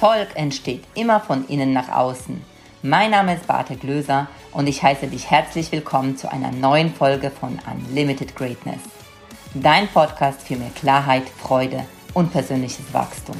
Erfolg entsteht immer von innen nach außen. Mein Name ist Barte Glöser und ich heiße dich herzlich willkommen zu einer neuen Folge von Unlimited Greatness. Dein Podcast für mehr Klarheit, Freude und persönliches Wachstum.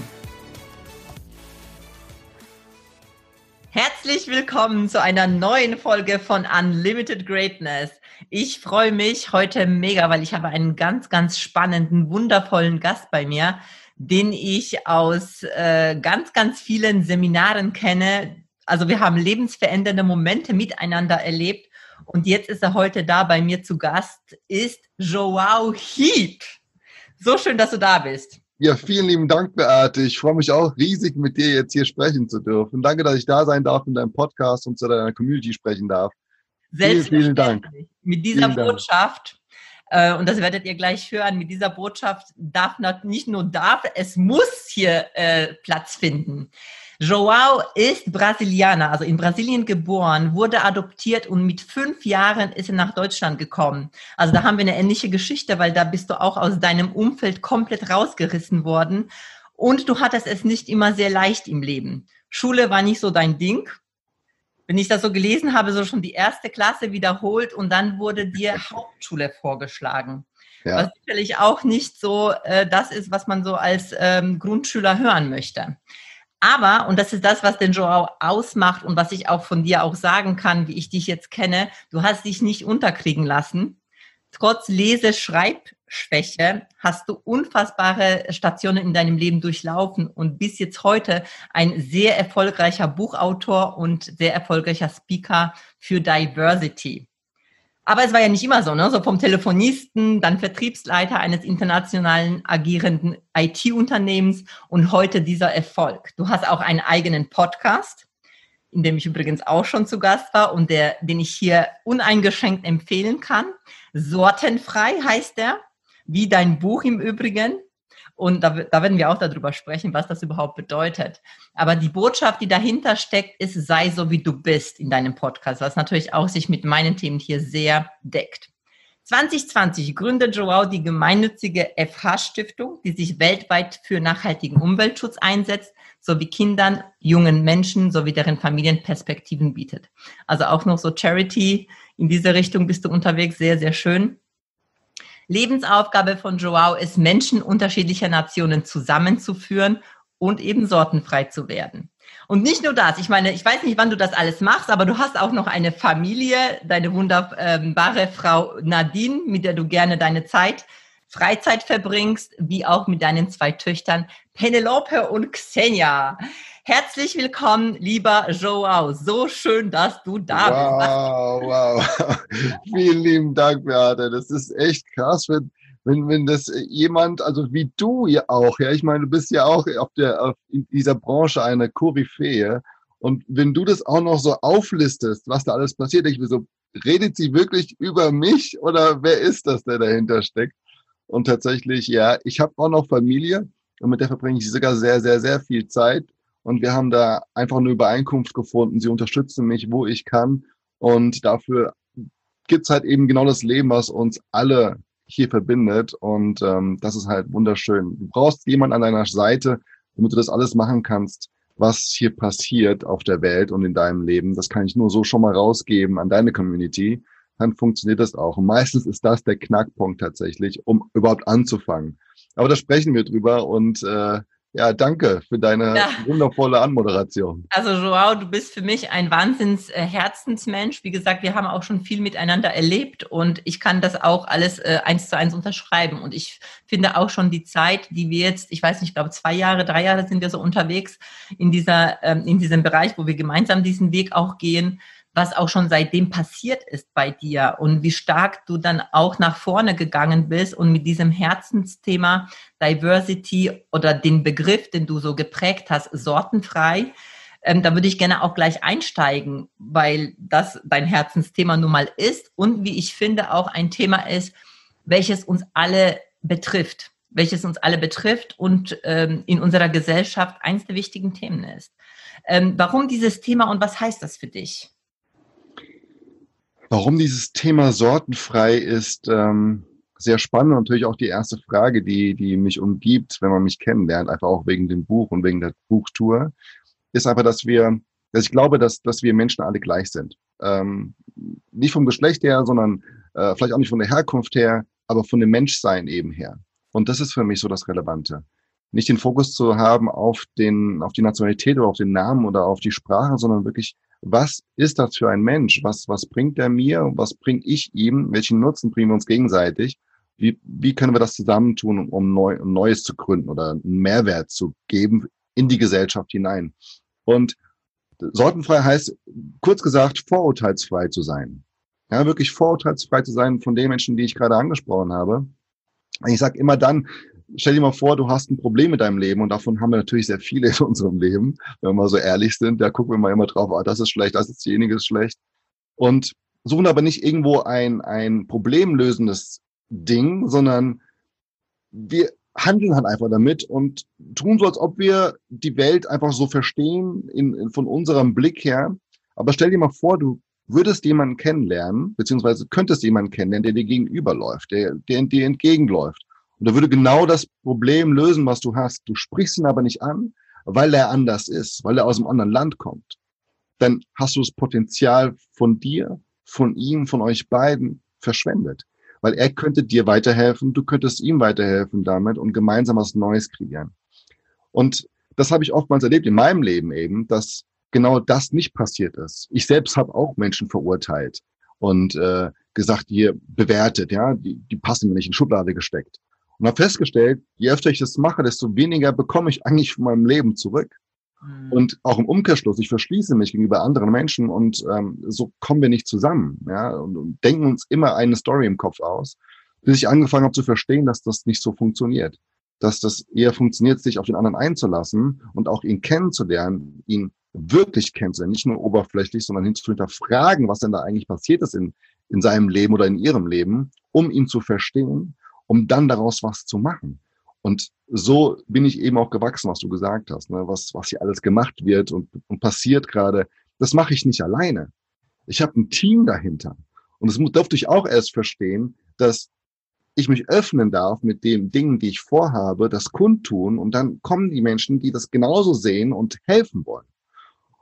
Herzlich willkommen zu einer neuen Folge von Unlimited Greatness. Ich freue mich heute mega, weil ich habe einen ganz, ganz spannenden, wundervollen Gast bei mir, den ich aus äh, ganz, ganz vielen Seminaren kenne. Also wir haben lebensverändernde Momente miteinander erlebt und jetzt ist er heute da bei mir zu Gast, ist Joao Heap. So schön, dass du da bist. Ja, vielen lieben Dank, Beate. Ich freue mich auch riesig, mit dir jetzt hier sprechen zu dürfen. Danke, dass ich da sein darf in deinem Podcast und zu deiner Community sprechen darf. Vielen, vielen Dank. Mit dieser vielen Botschaft und das werdet ihr gleich hören, mit dieser Botschaft darf nicht nur darf, es muss hier äh, Platz finden. Joao ist Brasilianer, also in Brasilien geboren, wurde adoptiert und mit fünf Jahren ist er nach Deutschland gekommen. Also da haben wir eine ähnliche Geschichte, weil da bist du auch aus deinem Umfeld komplett rausgerissen worden und du hattest es nicht immer sehr leicht im Leben. Schule war nicht so dein Ding wenn ich das so gelesen habe, so schon die erste Klasse wiederholt und dann wurde dir Hauptschule vorgeschlagen. Ja. Was sicherlich auch nicht so äh, das ist, was man so als ähm, Grundschüler hören möchte. Aber, und das ist das, was den Joao ausmacht und was ich auch von dir auch sagen kann, wie ich dich jetzt kenne, du hast dich nicht unterkriegen lassen. Trotz Lese-, Schreib-, Schwäche hast du unfassbare Stationen in deinem Leben durchlaufen und bist jetzt heute ein sehr erfolgreicher Buchautor und sehr erfolgreicher Speaker für Diversity. Aber es war ja nicht immer so, ne? So vom Telefonisten, dann Vertriebsleiter eines internationalen agierenden IT-Unternehmens und heute dieser Erfolg. Du hast auch einen eigenen Podcast, in dem ich übrigens auch schon zu Gast war und der, den ich hier uneingeschränkt empfehlen kann. Sortenfrei heißt der wie dein Buch im Übrigen. Und da, da werden wir auch darüber sprechen, was das überhaupt bedeutet. Aber die Botschaft, die dahinter steckt, ist, sei so wie du bist in deinem Podcast, was natürlich auch sich mit meinen Themen hier sehr deckt. 2020 gründet Joao die gemeinnützige FH-Stiftung, die sich weltweit für nachhaltigen Umweltschutz einsetzt, sowie Kindern, jungen Menschen sowie deren Familien Perspektiven bietet. Also auch noch so Charity in diese Richtung bist du unterwegs, sehr, sehr schön. Lebensaufgabe von Joao ist, Menschen unterschiedlicher Nationen zusammenzuführen und eben sortenfrei zu werden. Und nicht nur das, ich meine, ich weiß nicht, wann du das alles machst, aber du hast auch noch eine Familie, deine wunderbare Frau Nadine, mit der du gerne deine Zeit, Freizeit verbringst, wie auch mit deinen zwei Töchtern Penelope und Xenia. Herzlich willkommen, lieber Joao. So schön, dass du da wow, bist. Wow, wow. Vielen lieben Dank, Beate. Das ist echt krass, wenn, wenn, wenn das jemand, also wie du ja auch, ja, ich meine, du bist ja auch auf der, auf, in dieser Branche eine Koryphäe. Und wenn du das auch noch so auflistest, was da alles passiert, ich bin so, redet sie wirklich über mich oder wer ist das, der dahinter steckt? Und tatsächlich, ja, ich habe auch noch Familie und mit der verbringe ich sogar sehr, sehr, sehr viel Zeit. Und wir haben da einfach eine Übereinkunft gefunden. Sie unterstützen mich, wo ich kann. Und dafür gibt's halt eben genau das Leben, was uns alle hier verbindet. Und ähm, das ist halt wunderschön. Du brauchst jemanden an deiner Seite, damit du das alles machen kannst, was hier passiert auf der Welt und in deinem Leben. Das kann ich nur so schon mal rausgeben an deine Community. Dann funktioniert das auch. Und meistens ist das der Knackpunkt tatsächlich, um überhaupt anzufangen. Aber da sprechen wir drüber und äh, ja, danke für deine ja. wundervolle Anmoderation. Also Joao, du bist für mich ein Wahnsinns äh, Herzensmensch. Wie gesagt, wir haben auch schon viel miteinander erlebt und ich kann das auch alles äh, eins zu eins unterschreiben. Und ich finde auch schon die Zeit, die wir jetzt, ich weiß nicht, ich glaube zwei Jahre, drei Jahre sind wir so unterwegs in dieser, ähm, in diesem Bereich, wo wir gemeinsam diesen Weg auch gehen was auch schon seitdem passiert ist bei dir und wie stark du dann auch nach vorne gegangen bist und mit diesem Herzensthema Diversity oder den Begriff, den du so geprägt hast, sortenfrei. Ähm, da würde ich gerne auch gleich einsteigen, weil das dein Herzensthema nun mal ist und wie ich finde auch ein Thema ist, welches uns alle betrifft, welches uns alle betrifft und ähm, in unserer Gesellschaft eines der wichtigen Themen ist. Ähm, warum dieses Thema und was heißt das für dich? Warum dieses Thema sortenfrei ist, ähm, sehr spannend und natürlich auch die erste Frage, die, die mich umgibt, wenn man mich kennenlernt, einfach auch wegen dem Buch und wegen der Buchtour, ist einfach, dass wir, dass ich glaube, dass, dass wir Menschen alle gleich sind. Ähm, nicht vom Geschlecht her, sondern äh, vielleicht auch nicht von der Herkunft her, aber von dem Menschsein eben her. Und das ist für mich so das Relevante. Nicht den Fokus zu haben auf den, auf die Nationalität oder auf den Namen oder auf die Sprache, sondern wirklich was ist das für ein Mensch? Was, was bringt er mir? Was bringe ich ihm? Welchen Nutzen bringen wir uns gegenseitig? Wie, wie können wir das zusammentun, um, neu, um Neues zu gründen oder einen Mehrwert zu geben in die Gesellschaft hinein? Und sortenfrei heißt, kurz gesagt, vorurteilsfrei zu sein. Ja, wirklich vorurteilsfrei zu sein von den Menschen, die ich gerade angesprochen habe. Ich sage immer dann, stell dir mal vor, du hast ein Problem mit deinem Leben und davon haben wir natürlich sehr viele in unserem Leben, wenn wir mal so ehrlich sind. Da gucken wir mal immer drauf, ah, das ist schlecht, das ist diejenige ist schlecht. Und suchen aber nicht irgendwo ein, ein problemlösendes Ding, sondern wir handeln halt einfach damit und tun so, als ob wir die Welt einfach so verstehen in, in, von unserem Blick her. Aber stell dir mal vor, du würdest jemanden kennenlernen, beziehungsweise könntest jemanden kennenlernen, der dir gegenüberläuft, der dir entgegenläuft. Und er würde genau das Problem lösen, was du hast. Du sprichst ihn aber nicht an, weil er anders ist, weil er aus einem anderen Land kommt. Dann hast du das Potenzial von dir, von ihm, von euch beiden verschwendet. Weil er könnte dir weiterhelfen, du könntest ihm weiterhelfen damit und gemeinsam was Neues kreieren. Und das habe ich oftmals erlebt in meinem Leben eben, dass genau das nicht passiert ist. Ich selbst habe auch Menschen verurteilt und äh, gesagt, die bewertet, ja, die, die passen mir nicht in Schublade gesteckt. Und habe festgestellt, je öfter ich das mache, desto weniger bekomme ich eigentlich von meinem Leben zurück. Mhm. Und auch im Umkehrschluss, ich verschließe mich gegenüber anderen Menschen und ähm, so kommen wir nicht zusammen. Ja, und, und denken uns immer eine Story im Kopf aus, bis ich angefangen habe zu verstehen, dass das nicht so funktioniert. Dass das eher funktioniert, sich auf den anderen einzulassen und auch ihn kennenzulernen, ihn wirklich kennenzulernen, nicht nur oberflächlich, sondern hinterfragen, was denn da eigentlich passiert ist in, in seinem Leben oder in ihrem Leben, um ihn zu verstehen um dann daraus was zu machen. Und so bin ich eben auch gewachsen, was du gesagt hast, ne? was, was hier alles gemacht wird und, und passiert gerade. Das mache ich nicht alleine. Ich habe ein Team dahinter. Und das durfte ich auch erst verstehen, dass ich mich öffnen darf mit den Dingen, die ich vorhabe, das kundtun und dann kommen die Menschen, die das genauso sehen und helfen wollen.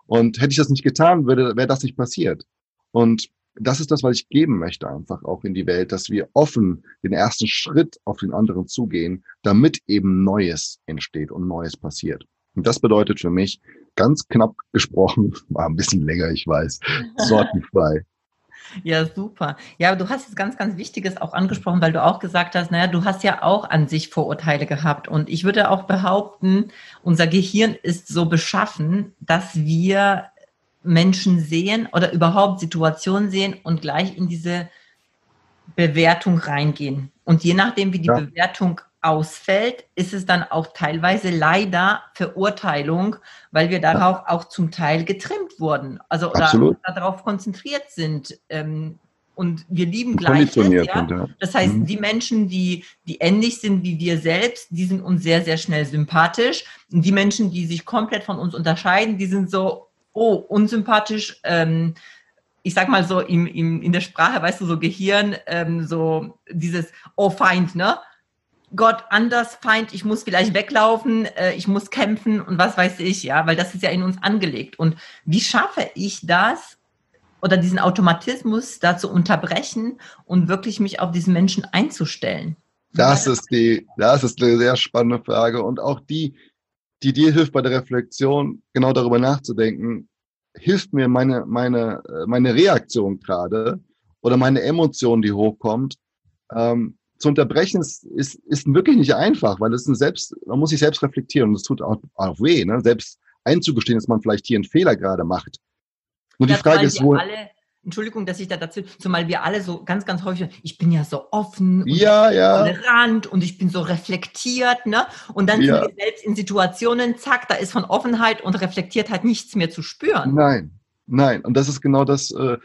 Und hätte ich das nicht getan, wäre das nicht passiert. Und das ist das, was ich geben möchte, einfach auch in die Welt, dass wir offen den ersten Schritt auf den anderen zugehen, damit eben Neues entsteht und Neues passiert. Und das bedeutet für mich ganz knapp gesprochen, war ein bisschen länger, ich weiß, sortenfrei. Ja, super. Ja, du hast jetzt ganz, ganz Wichtiges auch angesprochen, weil du auch gesagt hast, naja, du hast ja auch an sich Vorurteile gehabt. Und ich würde auch behaupten, unser Gehirn ist so beschaffen, dass wir Menschen sehen oder überhaupt Situationen sehen und gleich in diese Bewertung reingehen. Und je nachdem, wie die ja. Bewertung ausfällt, ist es dann auch teilweise leider Verurteilung, weil wir darauf auch zum Teil getrimmt wurden. Also oder Absolut. darauf konzentriert sind. Ähm, und wir lieben Gleiches. Ja? Das heißt, mhm. die Menschen, die, die ähnlich sind wie wir selbst, die sind uns sehr, sehr schnell sympathisch. Und die Menschen, die sich komplett von uns unterscheiden, die sind so, oh, unsympathisch, ähm, ich sag mal so im, im, in der Sprache, weißt du, so Gehirn, ähm, so dieses, oh Feind, ne? Gott, anders, Feind, ich muss vielleicht weglaufen, äh, ich muss kämpfen und was weiß ich, ja, weil das ist ja in uns angelegt. Und wie schaffe ich das oder diesen Automatismus da zu unterbrechen und wirklich mich auf diesen Menschen einzustellen? Das ist die, das ist eine sehr spannende Frage und auch die, die dir hilft bei der Reflexion, genau darüber nachzudenken, hilft mir meine, meine, äh, meine Reaktion gerade oder meine Emotion, die hochkommt, ähm, zu unterbrechen ist, ist, ist wirklich nicht einfach, weil es ein Selbst, man muss sich selbst reflektieren und es tut auch, auch weh, ne? selbst einzugestehen, dass man vielleicht hier einen Fehler gerade macht. Nur das die Frage ist, wo, alle Entschuldigung, dass ich da dazu, zumal wir alle so ganz, ganz häufig, ich bin ja so offen und ja, ja. tolerant und ich bin so reflektiert, ne? Und dann ja. sind wir selbst in Situationen, zack, da ist von Offenheit und Reflektiertheit nichts mehr zu spüren. Nein, nein. Und das ist genau das, äh,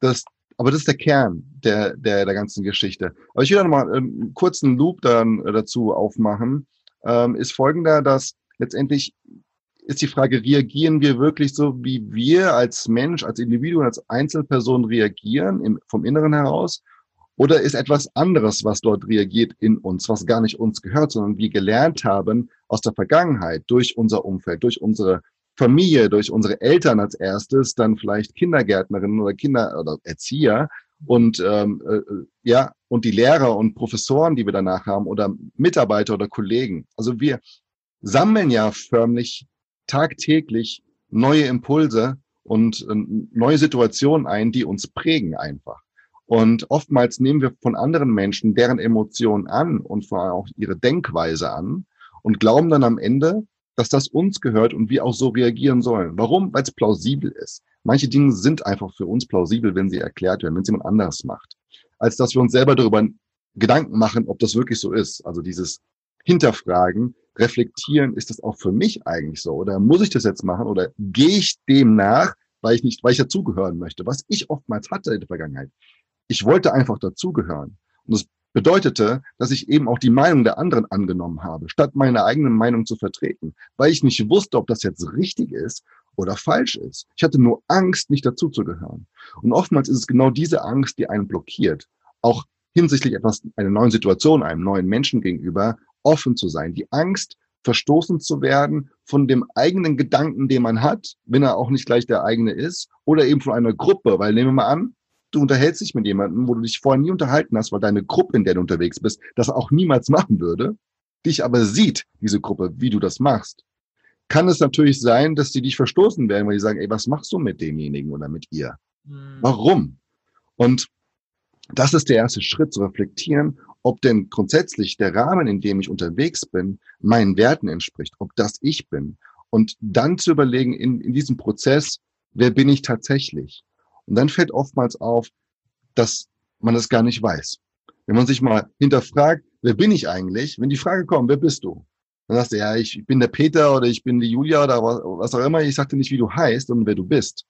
das, aber das ist der Kern der, der, der ganzen Geschichte. Aber ich will noch mal einen kurzen Loop dann äh, dazu aufmachen, ähm, ist folgender, dass letztendlich ist die Frage, reagieren wir wirklich so, wie wir als Mensch, als Individuum, als Einzelperson reagieren, im, vom Inneren heraus? Oder ist etwas anderes, was dort reagiert in uns, was gar nicht uns gehört, sondern wir gelernt haben aus der Vergangenheit, durch unser Umfeld, durch unsere Familie, durch unsere Eltern als erstes, dann vielleicht Kindergärtnerinnen oder Kinder oder Erzieher und ähm, äh, ja und die Lehrer und Professoren, die wir danach haben oder Mitarbeiter oder Kollegen. Also wir sammeln ja förmlich tagtäglich neue Impulse und äh, neue Situationen ein, die uns prägen einfach. Und oftmals nehmen wir von anderen Menschen deren Emotionen an und vor allem auch ihre Denkweise an und glauben dann am Ende, dass das uns gehört und wir auch so reagieren sollen. Warum? Weil es plausibel ist. Manche Dinge sind einfach für uns plausibel, wenn sie erklärt werden, wenn es jemand anderes macht, als dass wir uns selber darüber Gedanken machen, ob das wirklich so ist. Also dieses Hinterfragen, reflektieren, ist das auch für mich eigentlich so? Oder muss ich das jetzt machen? Oder gehe ich dem nach, weil ich nicht, weil ich dazugehören möchte? Was ich oftmals hatte in der Vergangenheit. Ich wollte einfach dazugehören. Und das bedeutete, dass ich eben auch die Meinung der anderen angenommen habe, statt meine eigene Meinung zu vertreten, weil ich nicht wusste, ob das jetzt richtig ist oder falsch ist. Ich hatte nur Angst, nicht dazuzugehören. Und oftmals ist es genau diese Angst, die einen blockiert, auch hinsichtlich etwas, einer neuen Situation, einem neuen Menschen gegenüber offen zu sein. Die Angst, verstoßen zu werden von dem eigenen Gedanken, den man hat, wenn er auch nicht gleich der eigene ist, oder eben von einer Gruppe, weil nehmen wir mal an, du unterhältst dich mit jemandem, wo du dich vorher nie unterhalten hast, weil deine Gruppe, in der du unterwegs bist, das auch niemals machen würde, dich aber sieht, diese Gruppe, wie du das machst, kann es natürlich sein, dass die dich verstoßen werden, weil die sagen, ey, was machst du mit demjenigen oder mit ihr? Mhm. Warum? Und das ist der erste Schritt, zu reflektieren, ob denn grundsätzlich der Rahmen, in dem ich unterwegs bin, meinen Werten entspricht, ob das ich bin. Und dann zu überlegen, in, in diesem Prozess, wer bin ich tatsächlich? Und dann fällt oftmals auf, dass man das gar nicht weiß. Wenn man sich mal hinterfragt, wer bin ich eigentlich? Wenn die Frage kommt, wer bist du? Dann sagst du, ja, ich bin der Peter oder ich bin die Julia oder was auch immer. Ich sagte nicht, wie du heißt und wer du bist.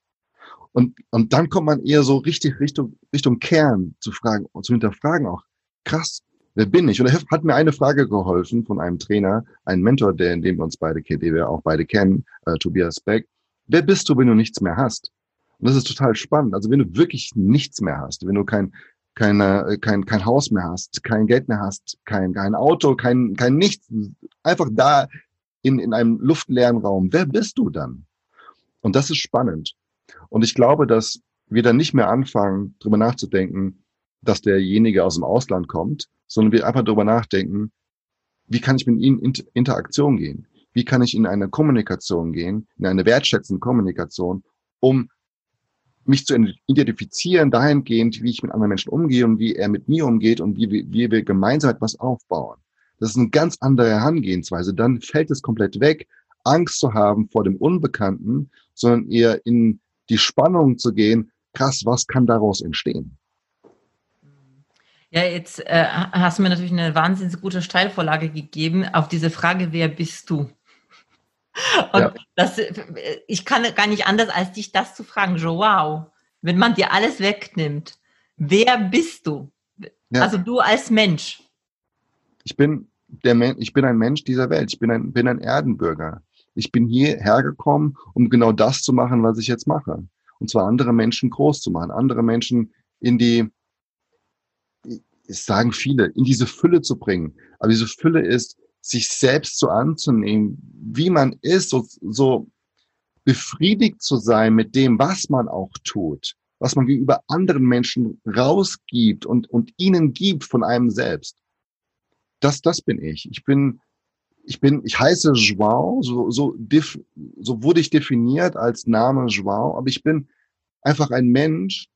Und, und dann kommt man eher so richtig Richtung, Richtung Kern zu fragen zu hinterfragen auch. Krass, wer bin ich? Und er hat mir eine Frage geholfen von einem Trainer, einem Mentor, der, dem wir uns beide kennen, den wir auch beide kennen, äh, Tobias Beck. Wer bist du, wenn du nichts mehr hast? Und das ist total spannend. Also wenn du wirklich nichts mehr hast, wenn du kein, keine, kein, kein Haus mehr hast, kein Geld mehr hast, kein, kein Auto, kein, kein Nichts, einfach da in, in einem luftleeren Raum, wer bist du dann? Und das ist spannend. Und ich glaube, dass wir dann nicht mehr anfangen, drüber nachzudenken, dass derjenige aus dem Ausland kommt, sondern wir einfach darüber nachdenken, wie kann ich mit ihm in Interaktion gehen? Wie kann ich in eine Kommunikation gehen, in eine wertschätzende Kommunikation, um mich zu identifizieren dahingehend, wie ich mit anderen Menschen umgehe und wie er mit mir umgeht und wie, wie wir gemeinsam etwas aufbauen. Das ist eine ganz andere Herangehensweise. Dann fällt es komplett weg, Angst zu haben vor dem Unbekannten, sondern eher in die Spannung zu gehen, krass, was kann daraus entstehen? Ja, jetzt äh, hast du mir natürlich eine wahnsinnig gute Steilvorlage gegeben auf diese Frage, wer bist du? Und ja. das, ich kann gar nicht anders, als dich das zu fragen. So, wow, wenn man dir alles wegnimmt, wer bist du? Ja. Also du als Mensch. Ich bin der Men ich bin ein Mensch dieser Welt. Ich bin ein, bin ein Erdenbürger. Ich bin hierher gekommen, um genau das zu machen, was ich jetzt mache. Und zwar andere Menschen groß zu machen, andere Menschen in die, es sagen viele, in diese Fülle zu bringen. Aber diese Fülle ist, sich selbst so anzunehmen, wie man ist, so, so befriedigt zu sein mit dem, was man auch tut, was man gegenüber anderen Menschen rausgibt und, und ihnen gibt von einem selbst. Das, das bin ich. Ich bin, ich bin, ich heiße Joao, so, so, so wurde ich definiert als Name Joao, aber ich bin einfach ein Mensch,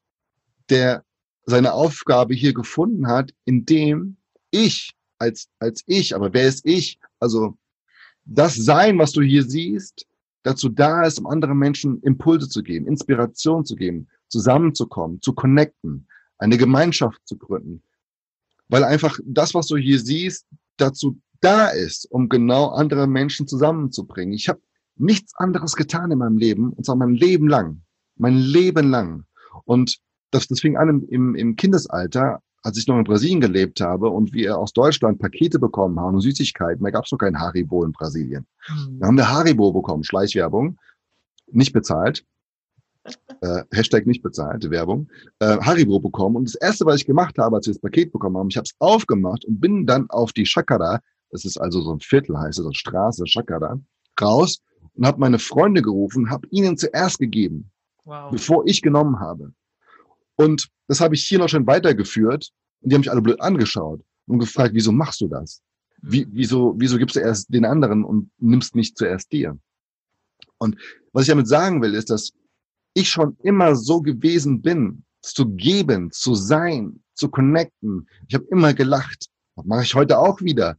der seine Aufgabe hier gefunden hat, indem ich als, als ich. Aber wer ist ich? Also das Sein, was du hier siehst, dazu da ist, um anderen Menschen Impulse zu geben, Inspiration zu geben, zusammenzukommen, zu connecten, eine Gemeinschaft zu gründen. Weil einfach das, was du hier siehst, dazu da ist, um genau andere Menschen zusammenzubringen. Ich habe nichts anderes getan in meinem Leben, und zwar mein Leben lang. Mein Leben lang. Und das, das fing an im, im, Kindesalter, als ich noch in Brasilien gelebt habe und wir aus Deutschland Pakete bekommen haben und Süßigkeiten, da gab es noch kein Haribo in Brasilien. Mhm. Da haben wir Haribo bekommen, Schleichwerbung, nicht bezahlt. äh, Hashtag nicht bezahlte Werbung, äh, Haribo bekommen. Und das erste, was ich gemacht habe, als wir das Paket bekommen haben, ich habe es aufgemacht und bin dann auf die Shakara, das ist also so ein Viertel, heißt es, so Straße, Shakara, raus und habe meine Freunde gerufen, habe ihnen zuerst gegeben, wow. bevor ich genommen habe. Und das habe ich hier noch schon weitergeführt und die haben mich alle blöd angeschaut und gefragt, wieso machst du das? Wie, mhm. wieso, wieso gibst du erst den anderen und nimmst nicht zuerst dir? Und was ich damit sagen will, ist, dass ich schon immer so gewesen bin, zu geben, zu sein, zu connecten. Ich habe immer gelacht. Das mache ich heute auch wieder.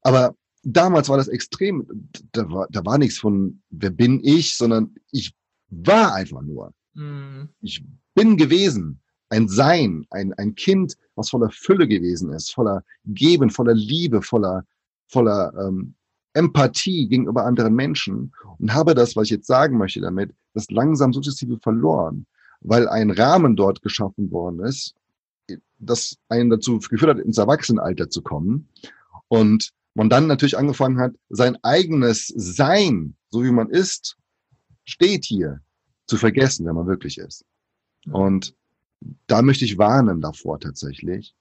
Aber damals war das extrem. Da war, da war nichts von, wer bin ich, sondern ich war einfach nur. Mhm. Ich bin gewesen. Ein Sein, ein, ein Kind, was voller Fülle gewesen ist, voller Geben, voller Liebe, voller, voller ähm, Empathie gegenüber anderen Menschen und habe das, was ich jetzt sagen möchte damit, das langsam sukzessive verloren, weil ein Rahmen dort geschaffen worden ist, das einen dazu geführt hat, ins Erwachsenenalter zu kommen und man dann natürlich angefangen hat, sein eigenes Sein, so wie man ist, steht hier, zu vergessen, wenn man wirklich ist. Und da möchte ich warnen davor tatsächlich,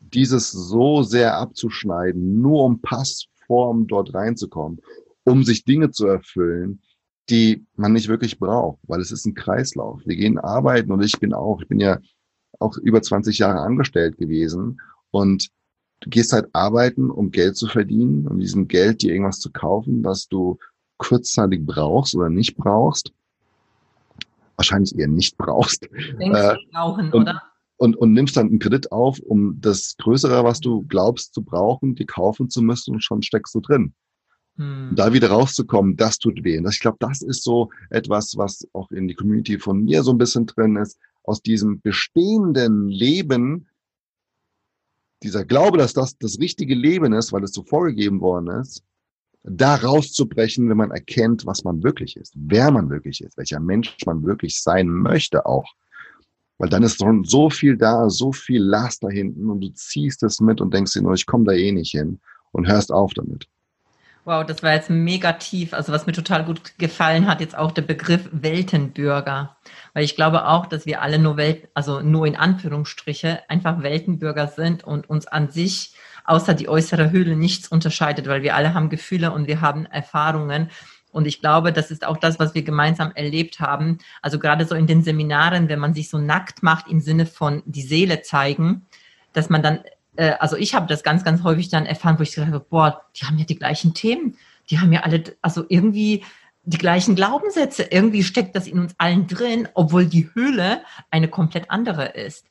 dieses so sehr abzuschneiden, nur um Pass Form dort reinzukommen, um sich Dinge zu erfüllen, die man nicht wirklich braucht, weil es ist ein Kreislauf. Wir gehen arbeiten und ich bin auch, ich bin ja auch über 20 Jahre angestellt gewesen und du gehst halt arbeiten, um Geld zu verdienen, um diesem Geld dir irgendwas zu kaufen, was du kurzzeitig brauchst oder nicht brauchst. Wahrscheinlich eher nicht brauchst. Denkst äh, brauchen, und, oder? und, und nimmst dann einen Kredit auf, um das Größere, was du glaubst zu brauchen, die kaufen zu müssen und schon steckst du drin. Hm. Da wieder rauszukommen, das tut weh. Und ich glaube, das ist so etwas, was auch in die Community von mir so ein bisschen drin ist, aus diesem bestehenden Leben, dieser Glaube, dass das das richtige Leben ist, weil es so vorgegeben worden ist, da rauszubrechen, wenn man erkennt, was man wirklich ist, wer man wirklich ist, welcher Mensch man wirklich sein möchte auch. Weil dann ist schon so viel da, so viel Last da hinten und du ziehst es mit und denkst dir nur, ich komme da eh nicht hin und hörst auf damit. Wow, das war jetzt mega tief. Also was mir total gut gefallen hat, jetzt auch der Begriff Weltenbürger. Weil ich glaube auch, dass wir alle nur Welt, also nur in Anführungsstriche, einfach Weltenbürger sind und uns an sich außer die äußere Höhle nichts unterscheidet, weil wir alle haben Gefühle und wir haben Erfahrungen. Und ich glaube, das ist auch das, was wir gemeinsam erlebt haben. Also gerade so in den Seminaren, wenn man sich so nackt macht im Sinne von die Seele zeigen, dass man dann, äh, also ich habe das ganz, ganz häufig dann erfahren, wo ich gesagt habe, boah, die haben ja die gleichen Themen, die haben ja alle, also irgendwie die gleichen Glaubenssätze, irgendwie steckt das in uns allen drin, obwohl die Höhle eine komplett andere ist.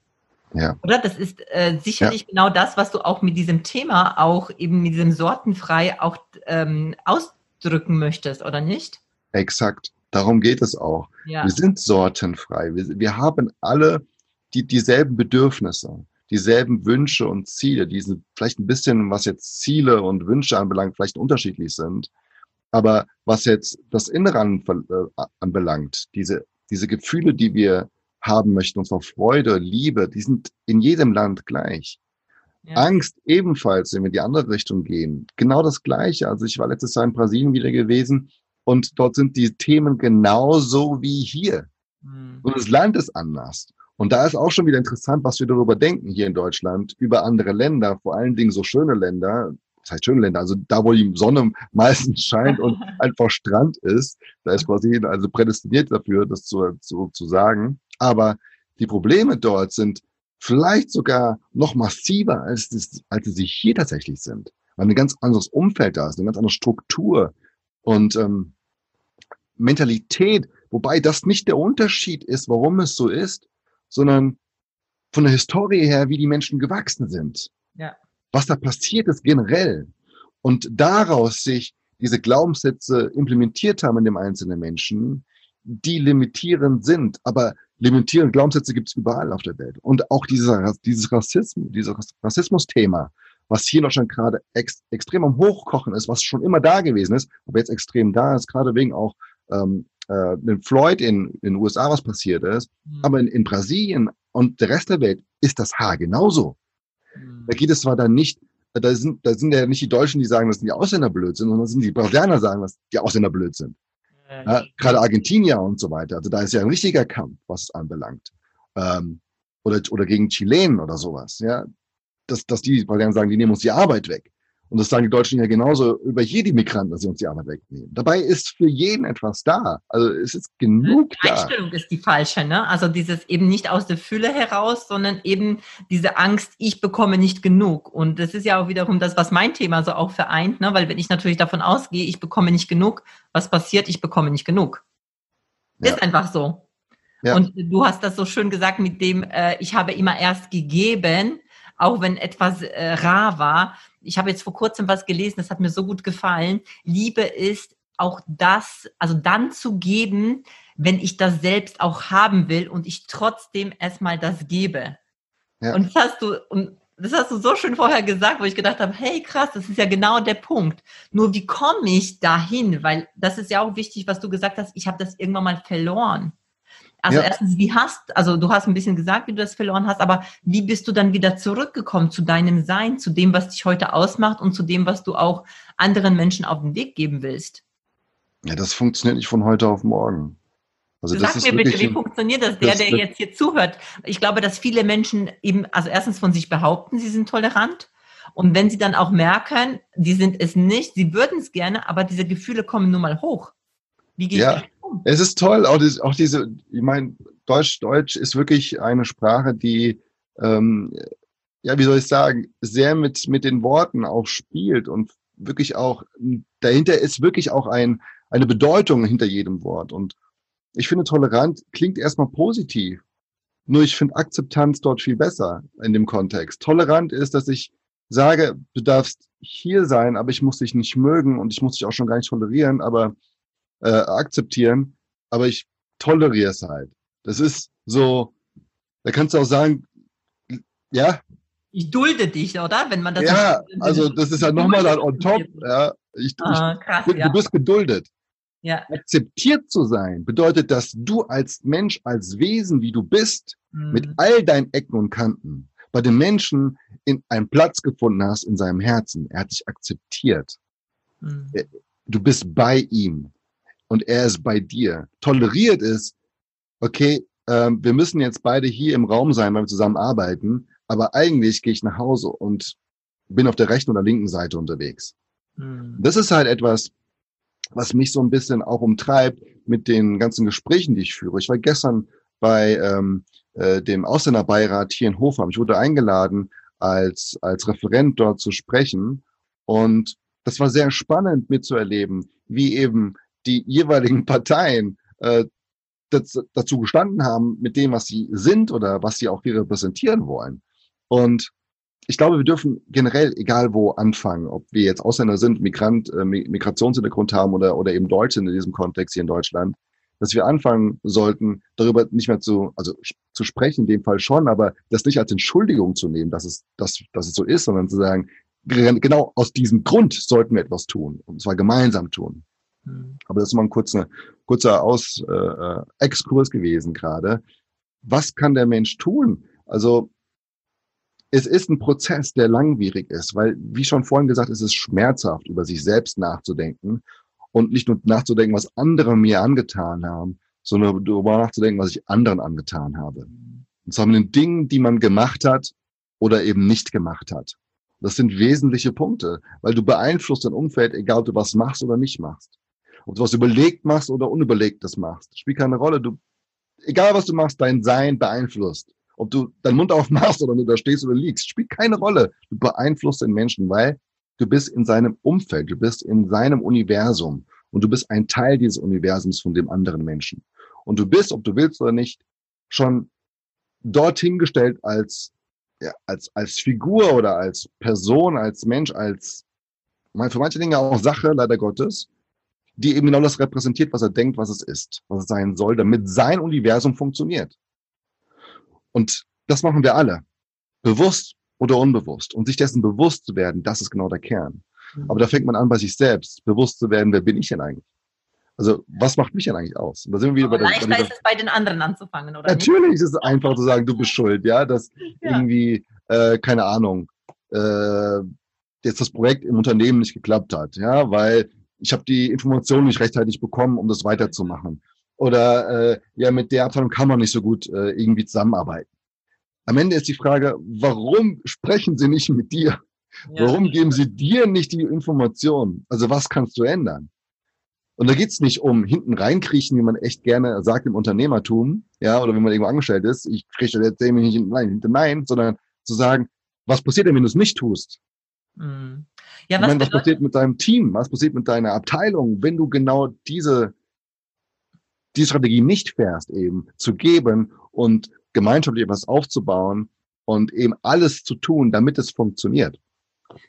Ja. Oder? Das ist äh, sicherlich ja. genau das, was du auch mit diesem Thema, auch eben mit diesem Sortenfrei auch ähm, aus drücken möchtest, oder nicht? Exakt. Darum geht es auch. Ja. Wir sind sortenfrei. Wir, wir haben alle die, dieselben Bedürfnisse, dieselben Wünsche und Ziele. Die sind vielleicht ein bisschen, was jetzt Ziele und Wünsche anbelangt, vielleicht unterschiedlich sind. Aber was jetzt das Innere äh, anbelangt, diese, diese Gefühle, die wir haben möchten, und zwar Freude, Liebe, die sind in jedem Land gleich. Ja. Angst ebenfalls, wenn wir in die andere Richtung gehen. Genau das Gleiche. Also ich war letztes Jahr in Brasilien wieder gewesen und dort sind die Themen genauso wie hier. Mhm. Und das Land ist anders. Und da ist auch schon wieder interessant, was wir darüber denken hier in Deutschland, über andere Länder, vor allen Dingen so schöne Länder, das heißt schöne Länder, also da, wo die Sonne meistens scheint und einfach Strand ist, da ist Brasilien also prädestiniert dafür, das zu, zu, zu sagen. Aber die Probleme dort sind vielleicht sogar noch massiver, als, das, als sie hier tatsächlich sind. Weil ein ganz anderes Umfeld da ist, eine ganz andere Struktur und ähm, Mentalität, wobei das nicht der Unterschied ist, warum es so ist, sondern von der Historie her, wie die Menschen gewachsen sind. Ja. Was da passiert ist generell. Und daraus sich diese Glaubenssätze implementiert haben in dem einzelnen Menschen, die limitierend sind, aber limitierende Glaubenssätze gibt es überall auf der Welt. Und auch dieser, dieses Rassismus, dieses Rassismus-Thema, was hier noch schon gerade ex, extrem am Hochkochen ist, was schon immer da gewesen ist, aber jetzt extrem da ist, gerade wegen auch ähm, äh, in Floyd in, in den USA was passiert ist, mhm. aber in, in Brasilien und der Rest der Welt ist das Haar genauso. Mhm. Da geht es zwar dann nicht, da sind, da sind ja nicht die Deutschen, die sagen, dass die Ausländer blöd sind, sondern sind die Brasilianer, die sagen, dass die Ausländer blöd sind. Ja, gerade Argentinier und so weiter. Also da ist ja ein richtiger Kampf, was es anbelangt. Ähm, oder, oder gegen Chilen oder sowas. Ja, dass, dass die, weil die sagen, die nehmen uns die Arbeit weg. Und das sagen die Deutschen ja genauso über jede Migranten, dass sie uns die Arbeit wegnehmen. Dabei ist für jeden etwas da. Also es ist genug die Einstellung ist die falsche, ne? Also dieses eben nicht aus der Fülle heraus, sondern eben diese Angst, ich bekomme nicht genug. Und das ist ja auch wiederum das, was mein Thema so auch vereint, ne? Weil wenn ich natürlich davon ausgehe, ich bekomme nicht genug, was passiert? Ich bekomme nicht genug. Ja. Ist einfach so. Ja. Und du hast das so schön gesagt mit dem, äh, ich habe immer erst gegeben, auch wenn etwas äh, rar war. Ich habe jetzt vor kurzem was gelesen, das hat mir so gut gefallen. Liebe ist auch das, also dann zu geben, wenn ich das selbst auch haben will und ich trotzdem erstmal das gebe. Ja. Und das hast du, und das hast du so schön vorher gesagt, wo ich gedacht habe, hey krass, das ist ja genau der Punkt. Nur wie komme ich dahin? Weil das ist ja auch wichtig, was du gesagt hast, ich habe das irgendwann mal verloren. Also ja. erstens, wie hast, also du hast ein bisschen gesagt, wie du das verloren hast, aber wie bist du dann wieder zurückgekommen zu deinem Sein, zu dem, was dich heute ausmacht und zu dem, was du auch anderen Menschen auf den Weg geben willst? Ja, das funktioniert nicht von heute auf morgen. Also Sag mir bitte, wie funktioniert das, der, das, der jetzt hier zuhört? Ich glaube, dass viele Menschen eben, also erstens von sich behaupten, sie sind tolerant. Und wenn sie dann auch merken, die sind es nicht, sie würden es gerne, aber diese Gefühle kommen nun mal hoch. Wie geht ja. Es ist toll, auch, das, auch diese, ich meine, Deutsch, Deutsch ist wirklich eine Sprache, die, ähm, ja, wie soll ich sagen, sehr mit, mit den Worten auch spielt und wirklich auch, dahinter ist wirklich auch ein, eine Bedeutung hinter jedem Wort. Und ich finde, tolerant klingt erstmal positiv. Nur ich finde Akzeptanz dort viel besser in dem Kontext. Tolerant ist, dass ich sage, du darfst hier sein, aber ich muss dich nicht mögen und ich muss dich auch schon gar nicht tolerieren, aber äh, akzeptieren, aber ich toleriere es halt. Das ist so, da kannst du auch sagen, ja. Ich dulde dich, oder? Wenn man das Ja, also das ist ja nochmal dann on top. Ja, ich, ah, krass, ich, ja. Du bist geduldet. Ja. Akzeptiert zu sein bedeutet, dass du als Mensch, als Wesen, wie du bist, mhm. mit all deinen Ecken und Kanten, bei den Menschen in einen Platz gefunden hast in seinem Herzen. Er hat dich akzeptiert. Mhm. Du bist bei ihm und er ist bei dir. Toleriert ist, okay, ähm, wir müssen jetzt beide hier im Raum sein, weil wir zusammen arbeiten, aber eigentlich gehe ich nach Hause und bin auf der rechten oder linken Seite unterwegs. Mhm. Das ist halt etwas, was mich so ein bisschen auch umtreibt mit den ganzen Gesprächen, die ich führe. Ich war gestern bei ähm, äh, dem Ausländerbeirat hier in Hofheim. Ich wurde eingeladen, als, als Referent dort zu sprechen. Und das war sehr spannend mitzuerleben, wie eben die jeweiligen Parteien äh, dazu gestanden haben mit dem, was sie sind oder was sie auch hier repräsentieren wollen. Und ich glaube, wir dürfen generell, egal wo, anfangen, ob wir jetzt Ausländer sind, Migrant, äh, Migrationshintergrund haben oder, oder eben Deutsch sind in diesem Kontext hier in Deutschland, dass wir anfangen sollten, darüber nicht mehr zu, also zu sprechen, in dem Fall schon, aber das nicht als Entschuldigung zu nehmen, dass es, dass, dass es so ist, sondern zu sagen, genau aus diesem Grund sollten wir etwas tun, und zwar gemeinsam tun. Mhm. Aber das ist mal ein kurzer, kurzer Aus, äh, äh, Exkurs gewesen gerade. Was kann der Mensch tun? Also es ist ein Prozess, der langwierig ist, weil, wie schon vorhin gesagt, es ist schmerzhaft, über sich selbst nachzudenken und nicht nur nachzudenken, was andere mir angetan haben, sondern darüber nachzudenken, was ich anderen angetan habe. Und zwar mit den Dingen, die man gemacht hat oder eben nicht gemacht hat. Das sind wesentliche Punkte, weil du beeinflusst dein Umfeld, egal ob du was machst oder nicht machst. Ob du was überlegt machst oder unüberlegtes machst, spielt keine Rolle. Du, egal was du machst, dein Sein beeinflusst. Ob du deinen Mund aufmachst oder nur da stehst oder liegst, spielt keine Rolle. Du beeinflusst den Menschen, weil du bist in seinem Umfeld, du bist in seinem Universum und du bist ein Teil dieses Universums von dem anderen Menschen. Und du bist, ob du willst oder nicht, schon dorthin gestellt als, ja, als, als Figur oder als Person, als Mensch, als für manche Dinge auch Sache, leider Gottes, die eben genau das repräsentiert, was er denkt, was es ist, was es sein soll, damit sein Universum funktioniert. Und das machen wir alle. Bewusst oder unbewusst. Und sich dessen bewusst zu werden, das ist genau der Kern. Mhm. Aber da fängt man an, bei sich selbst bewusst zu werden, wer bin ich denn eigentlich? Also, was macht mich denn eigentlich aus? Und da sind wir wieder bei der, leichter bei ist es bei den anderen anzufangen, oder? Natürlich nicht? ist es einfach zu sagen, du bist schuld, ja, dass ja. irgendwie, äh, keine Ahnung, äh, jetzt das Projekt im Unternehmen nicht geklappt hat, ja, weil ich habe die Informationen nicht rechtzeitig bekommen, um das weiterzumachen. Oder äh, ja, mit der Abteilung kann man nicht so gut äh, irgendwie zusammenarbeiten. Am Ende ist die Frage, warum sprechen sie nicht mit dir? Ja. Warum geben sie dir nicht die Informationen? Also was kannst du ändern? Und da geht's nicht um hinten reinkriechen, wie man echt gerne sagt im Unternehmertum, ja, oder wenn man irgendwo angestellt ist, ich kriege jetzt nicht hinten rein, hinten rein, sondern zu sagen, was passiert denn, wenn du es nicht tust? Mhm. Ja, was, meine, was passiert mit deinem Team? Was passiert mit deiner Abteilung, wenn du genau diese, die Strategie nicht fährst, eben zu geben und gemeinschaftlich etwas aufzubauen und eben alles zu tun, damit es funktioniert?